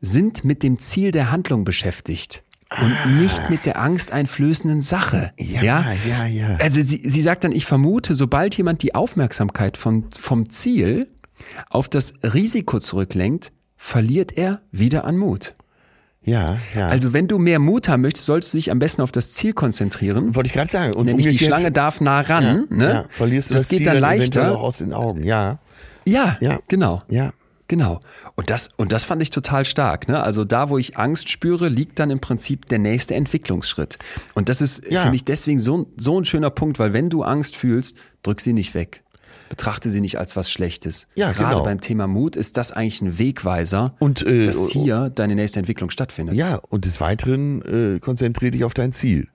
Speaker 1: sind mit dem Ziel der Handlung beschäftigt und nicht mit der angsteinflößenden Sache.
Speaker 2: Ja, ja, ja.
Speaker 1: Also sie, sie sagt dann, ich vermute, sobald jemand die Aufmerksamkeit von, vom Ziel auf das Risiko zurücklenkt, verliert er wieder an Mut.
Speaker 2: ja, ja.
Speaker 1: Also wenn du mehr Mut haben möchtest, solltest du dich am besten auf das Ziel konzentrieren.
Speaker 2: wollte ich gerade sagen. Und
Speaker 1: Nämlich die Schlange darf nah ran.
Speaker 2: ja,
Speaker 1: ne?
Speaker 2: ja, verlierst du
Speaker 1: das,
Speaker 2: das,
Speaker 1: geht
Speaker 2: Ziel
Speaker 1: dann leichter.
Speaker 2: auch aus den Augen. Ja,
Speaker 1: Ja,
Speaker 2: Ja.
Speaker 1: genau.
Speaker 2: ja.
Speaker 1: Genau. Und das, und das fand ich total stark. Ne? Also da, wo ich Angst spüre, liegt dann im Prinzip der nächste Entwicklungsschritt. Und das ist
Speaker 2: Ja.
Speaker 1: für mich deswegen so, ein- so ein schöner Punkt, weil wenn du Angst fühlst, drück sie nicht weg. Betrachte sie nicht als was Schlechtes.
Speaker 2: Ja,
Speaker 1: Gerade
Speaker 2: genau.
Speaker 1: beim Thema Mut ist das eigentlich ein Wegweiser,
Speaker 2: Und, äh,
Speaker 1: dass hier deine nächste Entwicklung stattfindet.
Speaker 2: Ja, und des Weiteren äh, konzentrier dich auf dein Ziel.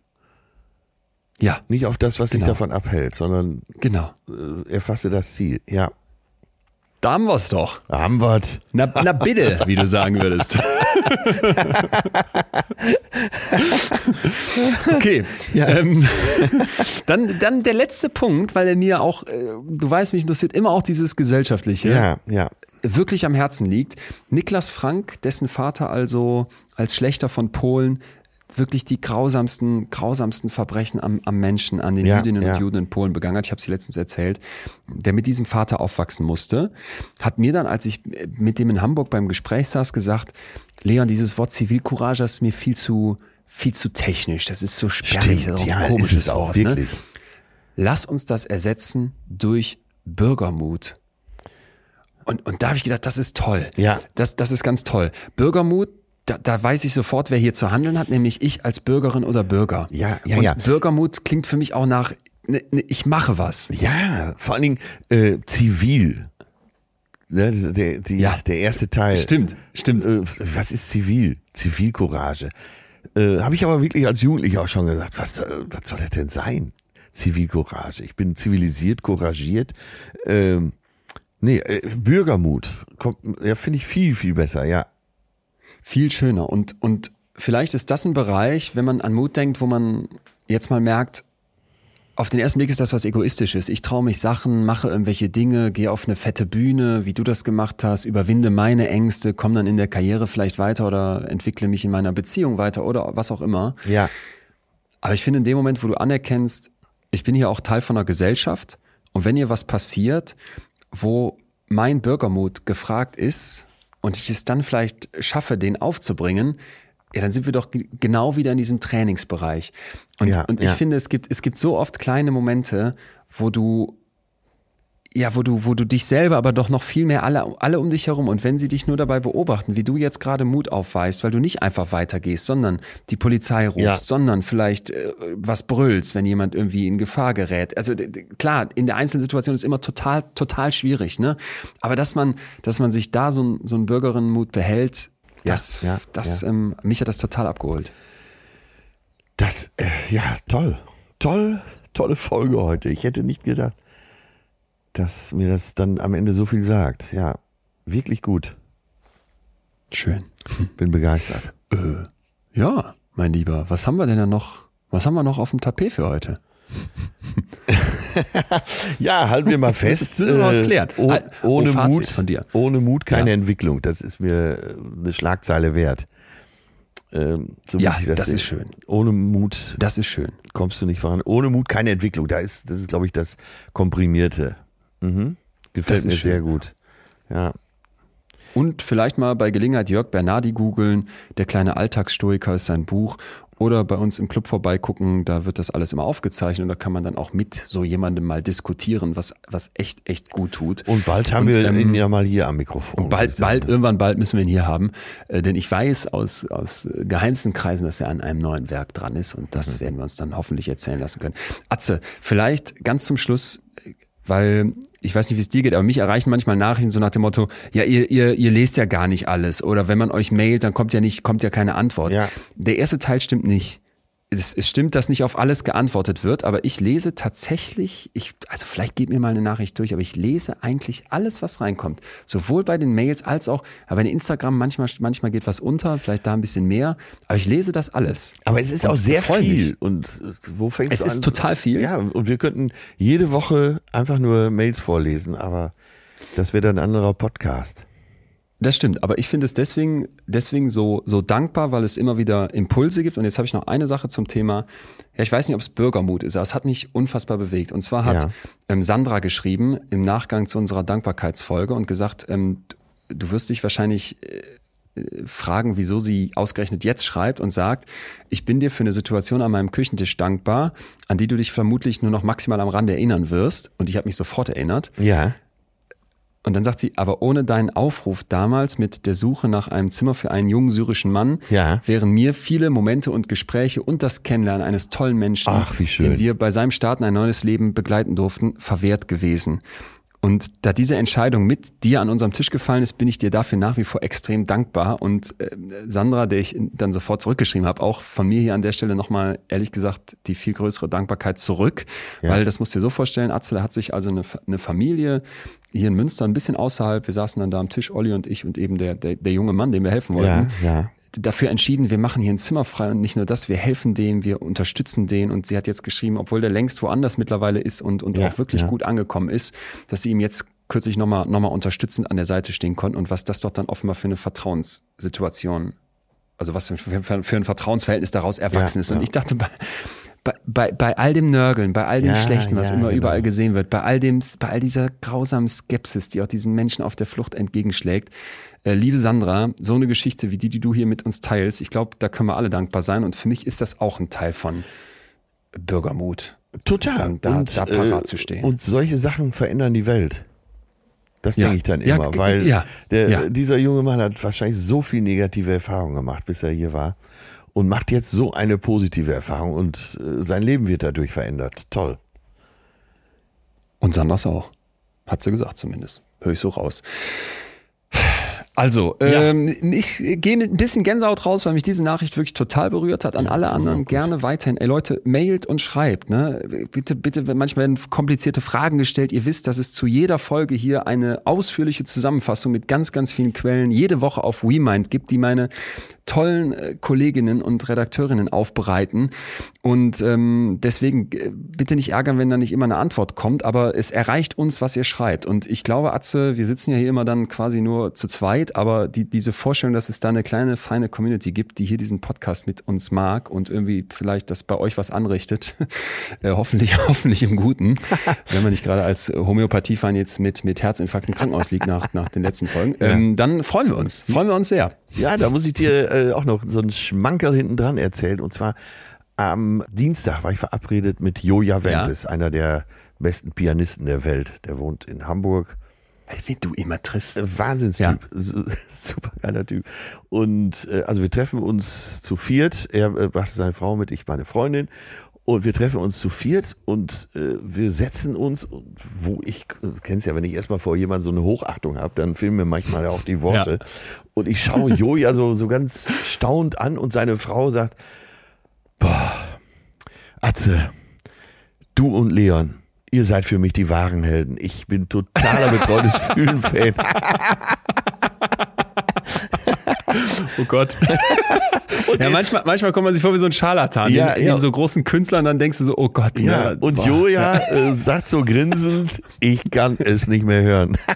Speaker 1: ja
Speaker 2: Nicht auf das, was dich
Speaker 1: Genau.
Speaker 2: davon abhält, sondern
Speaker 1: genau.
Speaker 2: äh, erfasse das Ziel. Ja.
Speaker 1: Da haben wir's doch.
Speaker 2: Haben wir's.
Speaker 1: Na, na bitte, wie du sagen würdest. Okay. Ähm, dann, dann der letzte Punkt, weil er mir auch, äh, du weißt, mich interessiert immer auch dieses Gesellschaftliche,
Speaker 2: Ja, ja.
Speaker 1: wirklich am Herzen liegt. Niklas Frank, dessen Vater also als Schlechter von Polen wirklich die grausamsten, grausamsten Verbrechen am, am Menschen, an den
Speaker 2: Ja,
Speaker 1: Jüdinnen
Speaker 2: ja.
Speaker 1: und Juden in Polen begangen hat. Ich habe sie letztens erzählt, der mit diesem Vater aufwachsen musste, hat mir dann, als ich mit dem in Hamburg beim Gespräch saß, gesagt, Leon, dieses Wort Zivilcourage ist mir viel zu, viel zu technisch. Das ist so sperrig, das ist auch
Speaker 2: ja,
Speaker 1: ein komisches
Speaker 2: ist
Speaker 1: Wort. Ne?
Speaker 2: wirklich.
Speaker 1: Lass uns das ersetzen durch Bürgermut. Und, und da habe ich gedacht, das ist toll.
Speaker 2: Ja.
Speaker 1: Das, das ist ganz toll. Bürgermut, da, da weiß ich sofort, wer hier zu handeln hat, nämlich ich als Bürgerin oder Bürger.
Speaker 2: Ja, ja,
Speaker 1: und
Speaker 2: ja.
Speaker 1: Bürgermut klingt für mich auch nach, ne, ne, ich mache was.
Speaker 2: Ja, vor allen Dingen äh, zivil. Ne, der, die,
Speaker 1: Ja.
Speaker 2: der erste Teil.
Speaker 1: Stimmt, stimmt.
Speaker 2: Äh, was ist zivil? Zivilcourage. Äh, Habe ich aber wirklich als Jugendlicher auch schon gesagt, was, soll- was soll das denn sein? Zivilcourage. Ich bin zivilisiert, couragiert. Ähm, nee, äh, Bürgermut. Kommt, ja, finde ich viel, viel besser, ja.
Speaker 1: Viel schöner. Und, und vielleicht ist das ein Bereich, wenn man an Mut denkt, wo man jetzt mal merkt, auf den ersten Blick ist das was Egoistisches. Ich traue mich Sachen, mache irgendwelche Dinge, gehe auf eine fette Bühne, wie du das gemacht hast, überwinde meine Ängste, komme dann in der Karriere vielleicht weiter oder entwickle mich in meiner Beziehung weiter oder was auch immer.
Speaker 2: Ja,
Speaker 1: Aber ich finde, in dem Moment, wo du anerkennst, ich bin hier auch Teil von einer Gesellschaft und wenn hier was passiert, wo mein Bürgermut gefragt ist und ich es dann vielleicht schaffe, den aufzubringen, ja, dann sind wir doch genau wieder in diesem Trainingsbereich. Und,
Speaker 2: Ja,
Speaker 1: und ich
Speaker 2: ja.
Speaker 1: finde, es gibt, es gibt so oft kleine Momente, wo du ja, wo du, wo du dich selber, aber doch noch viel mehr alle, alle um dich herum und wenn sie dich nur dabei beobachten, wie du jetzt gerade Mut aufweist, weil du nicht einfach weitergehst, sondern die Polizei rufst,
Speaker 2: Ja.
Speaker 1: sondern vielleicht äh, was brüllst, wenn jemand irgendwie in Gefahr gerät. Also klar, in der einzelnen Situation ist immer total, total schwierig, ne? Aber dass man, dass man sich da so, ein- so einen Bürgerinnenmut behält,
Speaker 2: Ja,
Speaker 1: das,
Speaker 2: ja,
Speaker 1: das. Ähm, mich hat das total abgeholt.
Speaker 2: Das, äh, ja, toll. Toll, tolle Folge heute. Ich hätte nicht gedacht, dass mir das dann am Ende so viel sagt. Ja, wirklich gut.
Speaker 1: Schön.
Speaker 2: Bin begeistert.
Speaker 1: Ja, mein Lieber, was haben wir denn da noch? Was haben wir noch auf dem Tapet für heute?
Speaker 2: Ja, halten wir mal fest.
Speaker 1: Jetzt müssen wir was klären.
Speaker 2: oh,
Speaker 1: Halt, oh,
Speaker 2: ohne
Speaker 1: Fazit
Speaker 2: Mut,
Speaker 1: von dir.
Speaker 2: ohne Mut keine
Speaker 1: Ja.
Speaker 2: Entwicklung. Das ist mir äh, eine Schlagzeile wert. Ähm, so
Speaker 1: Ja, das
Speaker 2: sehen.
Speaker 1: ist schön.
Speaker 2: Ohne Mut
Speaker 1: Das ist schön.
Speaker 2: kommst du nicht voran. Ohne Mut keine Entwicklung. Da ist, das ist, glaube ich, das Komprimierte. Mhm. Gefällt mir
Speaker 1: ist
Speaker 2: sehr
Speaker 1: schön.
Speaker 2: gut. Ja.
Speaker 1: Und vielleicht mal bei Gelegenheit Jörg Bernardi googeln. Der kleine Alltagsstoiker ist sein Buch. Oder bei uns im Club vorbeigucken, da wird das alles immer aufgezeichnet und da kann man dann auch mit so jemandem mal diskutieren, was, was echt, echt gut tut.
Speaker 2: Und bald haben
Speaker 1: Und,
Speaker 2: wir
Speaker 1: ähm,
Speaker 2: ihn ja mal hier am Mikrofon.
Speaker 1: Und bald, bald, irgendwann bald müssen wir ihn hier haben. Äh, denn ich weiß aus, aus geheimsten Kreisen, dass er an einem neuen Werk dran ist und das
Speaker 2: Mhm.
Speaker 1: werden wir uns dann hoffentlich erzählen lassen können. Atze, vielleicht ganz zum Schluss, äh, weil ich weiß nicht, wie es dir geht, aber mich erreichen manchmal Nachrichten so nach dem Motto, ja, ihr, ihr, ihr lest ja gar nicht alles. Oder wenn man euch mailt, dann kommt ja nicht, kommt ja keine Antwort.
Speaker 2: Ja.
Speaker 1: Der erste Teil stimmt nicht. Es, es stimmt, dass nicht auf alles geantwortet wird, aber ich lese tatsächlich, ich, also vielleicht geht mir mal eine Nachricht durch, aber ich lese eigentlich alles, was reinkommt. Sowohl bei den Mails als auch, aber bei Instagram manchmal, manchmal geht was unter, vielleicht da ein bisschen mehr, aber ich lese das alles.
Speaker 2: Aber es ist
Speaker 1: Und
Speaker 2: auch sehr viel.
Speaker 1: mich.
Speaker 2: Und wo fängst
Speaker 1: Es
Speaker 2: du
Speaker 1: ist
Speaker 2: an?
Speaker 1: total viel.
Speaker 2: Ja, und wir könnten jede Woche einfach nur Mails vorlesen, aber das wäre dann ein anderer Podcast.
Speaker 1: Das stimmt, aber ich finde es deswegen, deswegen so, so dankbar, weil es immer wieder Impulse gibt. Und jetzt habe ich noch eine Sache zum Thema. Ja, ich weiß nicht, ob es Bürgermut ist, aber es hat mich unfassbar bewegt. Und zwar hat
Speaker 2: Ja.
Speaker 1: ähm, Sandra geschrieben im Nachgang zu unserer Dankbarkeitsfolge und gesagt, ähm, du wirst dich wahrscheinlich äh, fragen, wieso sie ausgerechnet jetzt schreibt und sagt, ich bin dir für eine Situation an meinem Küchentisch dankbar, an die du dich vermutlich nur noch maximal am Rande erinnern wirst. Und ich habe mich sofort erinnert.
Speaker 2: Ja.
Speaker 1: Und dann sagt sie, aber ohne deinen Aufruf damals mit der Suche nach einem Zimmer für einen jungen syrischen Mann,
Speaker 2: Ja.
Speaker 1: wären mir viele Momente und Gespräche und das Kennenlernen eines tollen Menschen,
Speaker 2: Ach, wie schön.
Speaker 1: den wir bei seinem Start in ein neues Leben begleiten durften, verwehrt gewesen. Und da diese Entscheidung mit dir an unserem Tisch gefallen ist, bin ich dir dafür nach wie vor extrem dankbar. Und äh, Sandra, der ich dann sofort zurückgeschrieben habe, auch von mir hier an der Stelle nochmal, ehrlich gesagt, die viel größere Dankbarkeit zurück.
Speaker 2: Ja.
Speaker 1: Weil das musst du dir so vorstellen, Atzel hat sich also eine, eine Familie hier in Münster, ein bisschen außerhalb, wir saßen dann da am Tisch, Olli und ich und eben der, der, der junge Mann, dem wir helfen wollten
Speaker 2: Ja, ja.
Speaker 1: Dafür entschieden, wir machen hier ein Zimmer frei und nicht nur das, wir helfen dem, wir unterstützen den und sie hat jetzt geschrieben, obwohl der längst woanders mittlerweile ist und, und
Speaker 2: Ja,
Speaker 1: auch wirklich
Speaker 2: ja.
Speaker 1: gut angekommen ist, dass sie ihm jetzt kürzlich nochmal noch mal unterstützend an der Seite stehen konnten und was das doch dann offenbar für eine Vertrauenssituation, also was für, für, für ein Vertrauensverhältnis daraus erwachsen
Speaker 2: Ja,
Speaker 1: ist. Und ich dachte, bei, bei, all dem Nörgeln, bei all dem
Speaker 2: Ja,
Speaker 1: Schlechten, was
Speaker 2: ja,
Speaker 1: immer
Speaker 2: genau.
Speaker 1: überall gesehen wird, bei all dem, bei all dieser grausamen Skepsis, die auch diesen Menschen auf der Flucht entgegenschlägt, äh, liebe Sandra, so eine Geschichte wie die, die du hier mit uns teilst, ich glaube, da können wir alle dankbar sein und für mich ist das auch ein Teil von Bürgermut.
Speaker 2: Total.
Speaker 1: Da- da parat zu stehen.
Speaker 2: Und solche Sachen verändern die Welt. Das
Speaker 1: Ja.
Speaker 2: denke ich dann
Speaker 1: Ja,
Speaker 2: immer,
Speaker 1: g-
Speaker 2: weil
Speaker 1: ja,
Speaker 2: der,
Speaker 1: ja.
Speaker 2: dieser junge Mann hat wahrscheinlich so viel negative Erfahrungen gemacht, bis er hier war und macht jetzt so eine positive Erfahrung und äh, sein Leben wird dadurch verändert. Toll.
Speaker 1: Und Sandras auch. Hat sie gesagt zumindest. Höre ich so raus. Also, ähm, ich gehe mit ein bisschen Gänsehaut raus, weil mich diese Nachricht wirklich total berührt hat. An alle anderen gerne weiterhin. Ey Leute, mailt und schreibt. Ne? Bitte, bitte, manchmal werden komplizierte Fragen gestellt. Ihr wisst, dass es zu jeder Folge hier eine ausführliche Zusammenfassung mit ganz, ganz vielen Quellen jede Woche auf WeMind gibt, die meine tollen äh, Kolleginnen und Redakteurinnen aufbereiten. Und ähm, deswegen äh, bitte nicht ärgern, wenn da nicht immer eine Antwort kommt, aber es erreicht uns, was ihr schreibt. Und ich glaube, Atze, wir sitzen ja hier immer dann quasi nur zu zweit, aber die, diese Vorstellung, dass es da eine kleine, feine Community gibt, die hier diesen Podcast mit uns mag und irgendwie vielleicht das bei euch was anrichtet, äh, hoffentlich, hoffentlich im Guten, wenn man nicht gerade als Homöopathiefan jetzt mit, mit Herzinfarkt im Krankenhaus liegt nach, nach den letzten Folgen, ähm, dann freuen wir uns, freuen wir uns sehr.
Speaker 2: Ja, da muss ich dir äh, auch noch so einen Schmankerl hinten dran erzählen. Und zwar am Dienstag war ich verabredet mit Joja Wentes, einer der besten Pianisten der Welt. Der wohnt in Hamburg.
Speaker 1: Wen du immer triffst.
Speaker 2: Äh, Wahnsinnstyp, Su- super geiler Typ. Und äh, also wir treffen uns zu viert. Er äh, brachte seine Frau mit, ich meine Freundin. Und wir treffen uns zu viert und äh, wir setzen uns, wo ich, du kennst ja, wenn ich erstmal vor jemandem so eine Hochachtung habe, dann fehlen mir manchmal auch die Worte. Und ich schaue Joja so, so ganz staunt an und seine Frau sagt, boah, Atze, du und Leon, ihr seid für mich die wahren Helden. Ich bin totaler betreutes Fühlen-Fan.
Speaker 1: Oh Gott. ja, manchmal, manchmal kommt man sich vor wie so ein Scharlatan.
Speaker 2: Ja,
Speaker 1: neben,
Speaker 2: ja.
Speaker 1: so großen Künstlern, dann denkst du so, oh Gott.
Speaker 2: Ja,
Speaker 1: ne,
Speaker 2: und
Speaker 1: boah.
Speaker 2: Joja äh, sagt so grinsend, ich kann es nicht mehr hören.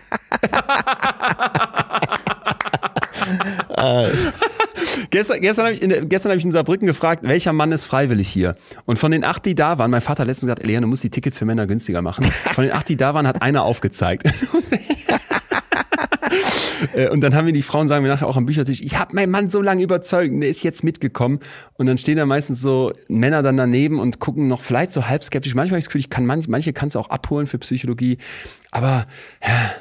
Speaker 1: Gestern, gestern habe ich, in gestern hab ich in Saarbrücken gefragt, welcher Mann ist freiwillig hier? Und von den acht, die da waren, mein Vater hat letztens gesagt, Leon, du musst die Tickets für Männer günstiger machen. Von den acht, die da waren, hat einer aufgezeigt. Äh, Und dann haben wir die Frauen, sagen wir nachher auch am Büchertisch, ich habe meinen Mann so lange überzeugt, der ist jetzt mitgekommen. Und dann stehen da meistens so Männer dann daneben und gucken noch vielleicht so halb skeptisch. Manchmal habe ich das Gefühl, ich kann manche, manche kannst du auch abholen für Psychologie. Aber ja,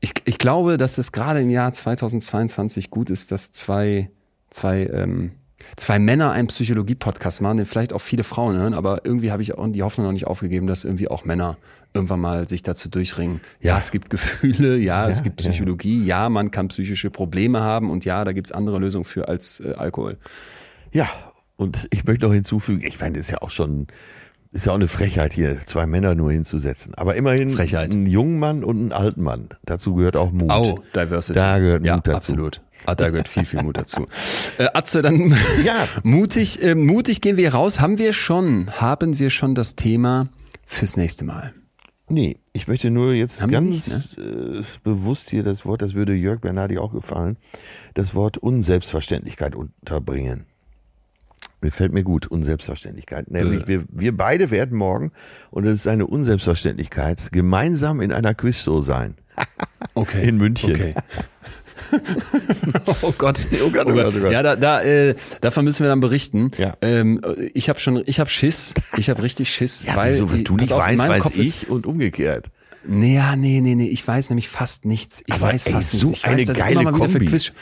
Speaker 1: ich, ich glaube, dass es gerade im Jahr 2022 gut ist, dass zwei, zwei, ähm, zwei Männer einen Psychologie-Podcast machen, den vielleicht auch viele Frauen hören, aber irgendwie habe ich auch die Hoffnung noch nicht aufgegeben, dass irgendwie auch Männer irgendwann mal sich dazu durchringen. Ja, es gibt Gefühle, ja, es gibt
Speaker 2: ja.
Speaker 1: Psychologie, ja, man kann psychische Probleme haben und ja, da gibt's andere Lösungen für als äh, Alkohol.
Speaker 2: Ja, und ich möchte noch hinzufügen, ich meine, das ist ja auch schon, ist ja auch eine Frechheit hier, zwei Männer nur hinzusetzen. Aber immerhin
Speaker 1: Frechheit.
Speaker 2: einen jungen Mann und einen alten Mann. Dazu gehört auch Mut.
Speaker 1: Oh, Diversity.
Speaker 2: Da gehört
Speaker 1: ja,
Speaker 2: Mut dazu.
Speaker 1: absolut. Ah, da gehört viel, viel Mut dazu. Äh, Atze, dann
Speaker 2: Ja.
Speaker 1: mutig, äh, mutig gehen wir raus. Haben wir schon, haben wir schon das Thema fürs nächste Mal?
Speaker 2: Nee, ich möchte nur jetzt
Speaker 1: Haben
Speaker 2: ganz äh, bewusst hier das Wort, das würde Jörg Bernardi auch gefallen, das Wort Unselbstverständlichkeit unterbringen. Mir fällt mir gut, Unselbstverständlichkeit. Nämlich,
Speaker 1: Äh.
Speaker 2: wir, wir beide werden morgen, und es ist eine Unselbstverständlichkeit, gemeinsam in einer Quizshow sein.
Speaker 1: Okay.
Speaker 2: In München.
Speaker 1: Okay. oh Gott.
Speaker 2: Oh Gott, oh Gott, oh Gott.
Speaker 1: Ja, da, da, äh, davon müssen wir dann berichten.
Speaker 2: Ja.
Speaker 1: Ähm, ich habe schon, ich habe Schiss. Ich habe richtig Schiss.
Speaker 2: Ja,
Speaker 1: weil,
Speaker 2: wieso, wenn du nicht
Speaker 1: auf,
Speaker 2: weißt, weiß
Speaker 1: Kopf ist-
Speaker 2: ich und umgekehrt.
Speaker 1: Nee, ja, nee, nee, nee. Ich weiß nämlich fast nichts. Ich
Speaker 2: Aber
Speaker 1: weiß
Speaker 2: ey,
Speaker 1: fast
Speaker 2: so
Speaker 1: nichts. Ich
Speaker 2: eine
Speaker 1: weiß, dass ich
Speaker 2: geile
Speaker 1: immer mal wieder für
Speaker 2: Kombi.
Speaker 1: Quiz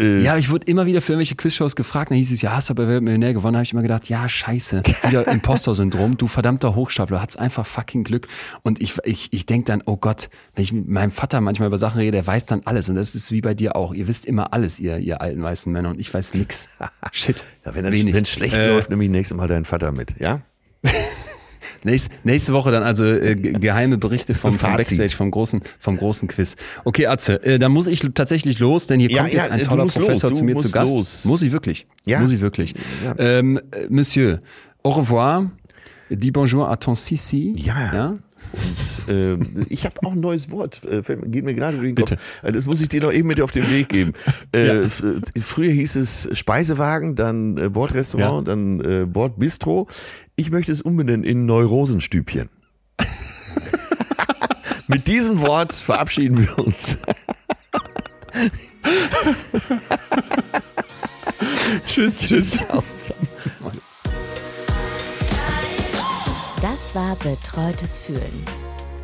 Speaker 1: ja, ich wurde immer wieder für irgendwelche Quizshows gefragt. Dann hieß es, ja, hast aber Wer wird Millionär gewonnen. Da habe ich immer gedacht, ja, scheiße. Wieder Imposter-Syndrom. Du verdammter Hochstapler. Du hattest einfach fucking Glück. Und ich, ich, ich denk dann, oh Gott, wenn ich mit meinem Vater manchmal über Sachen rede, der weiß dann alles. Und das ist wie bei dir auch. Ihr wisst immer alles, ihr, ihr alten weißen Männer. Und ich weiß nix. Shit.
Speaker 2: Ja, wenn es schlecht
Speaker 1: Äh,
Speaker 2: läuft, nehme ich nächstes Mal deinen Vater mit, ja?
Speaker 1: Nächste, nächste Woche dann also äh, ge- geheime Berichte vom, vom. Backstage, vom großen, vom großen Quiz. Okay, Atze, äh, da muss ich tatsächlich los, denn hier
Speaker 2: Ja,
Speaker 1: kommt
Speaker 2: ja,
Speaker 1: jetzt ein
Speaker 2: du
Speaker 1: toller Professor
Speaker 2: los,
Speaker 1: zu mir zu Gast.
Speaker 2: los.
Speaker 1: Muss ich wirklich?
Speaker 2: Ja.
Speaker 1: Muss ich wirklich?
Speaker 2: Ja.
Speaker 1: Ähm, äh, Monsieur, au revoir. Dis bonjour à ton Sissi.
Speaker 2: Ja.
Speaker 1: ja?
Speaker 2: Ähm, ich habe auch ein neues Wort, äh, geht mir gerade durch den
Speaker 1: Bitte.
Speaker 2: Kopf. Äh, Das muss ich dir noch eben mit auf den Weg geben. Äh, äh, Früher hieß es Speisewagen, dann äh, Bordrestaurant, dann äh, Bordbistro. Ich möchte es umbenennen in Neurosenstübchen. mit diesem Wort verabschieden wir uns.
Speaker 1: Tschüss, tschüss.
Speaker 3: Das war Betreutes Fühlen.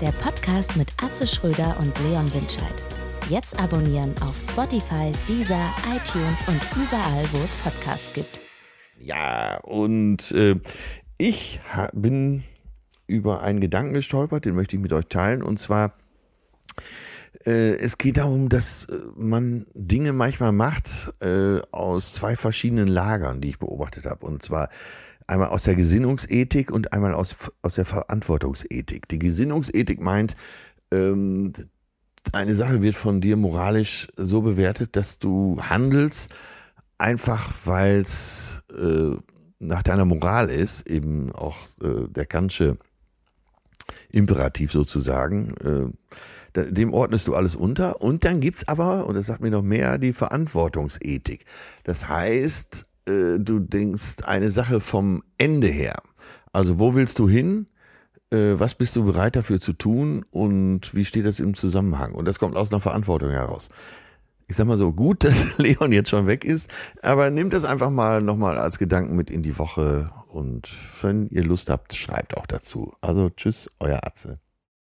Speaker 3: Der Podcast mit Atze Schröder und Leon Winscheid. Jetzt abonnieren auf Spotify, Deezer, iTunes und überall, wo es Podcasts gibt.
Speaker 2: Ja, und äh, ich bin über einen Gedanken gestolpert, den möchte ich mit euch teilen. Und zwar, äh, es geht darum, dass äh, man Dinge manchmal macht äh, aus zwei verschiedenen Lagern, die ich beobachtet habe. Und zwar einmal aus der Gesinnungsethik und einmal aus, aus der Verantwortungsethik. Die Gesinnungsethik meint, ähm, eine Sache wird von dir moralisch so bewertet, dass du handelst, einfach weil es äh, nach deiner Moral ist, eben auch äh, der Kantsche Imperativ sozusagen. Äh, dem ordnest du alles unter. Und dann gibt's aber, und das sagt mir noch mehr, die Verantwortungsethik. Das heißt, äh, du denkst eine Sache vom Ende her. Also wo willst du hin? Äh, was bist du bereit dafür zu tun? Und wie steht das im Zusammenhang? Und das kommt aus einer Verantwortung heraus. Ich sag mal so, gut, dass Leon jetzt schon weg ist, aber nehmt das einfach mal nochmal als Gedanken mit in die Woche und wenn ihr Lust habt, schreibt auch dazu. Also tschüss, euer Atze.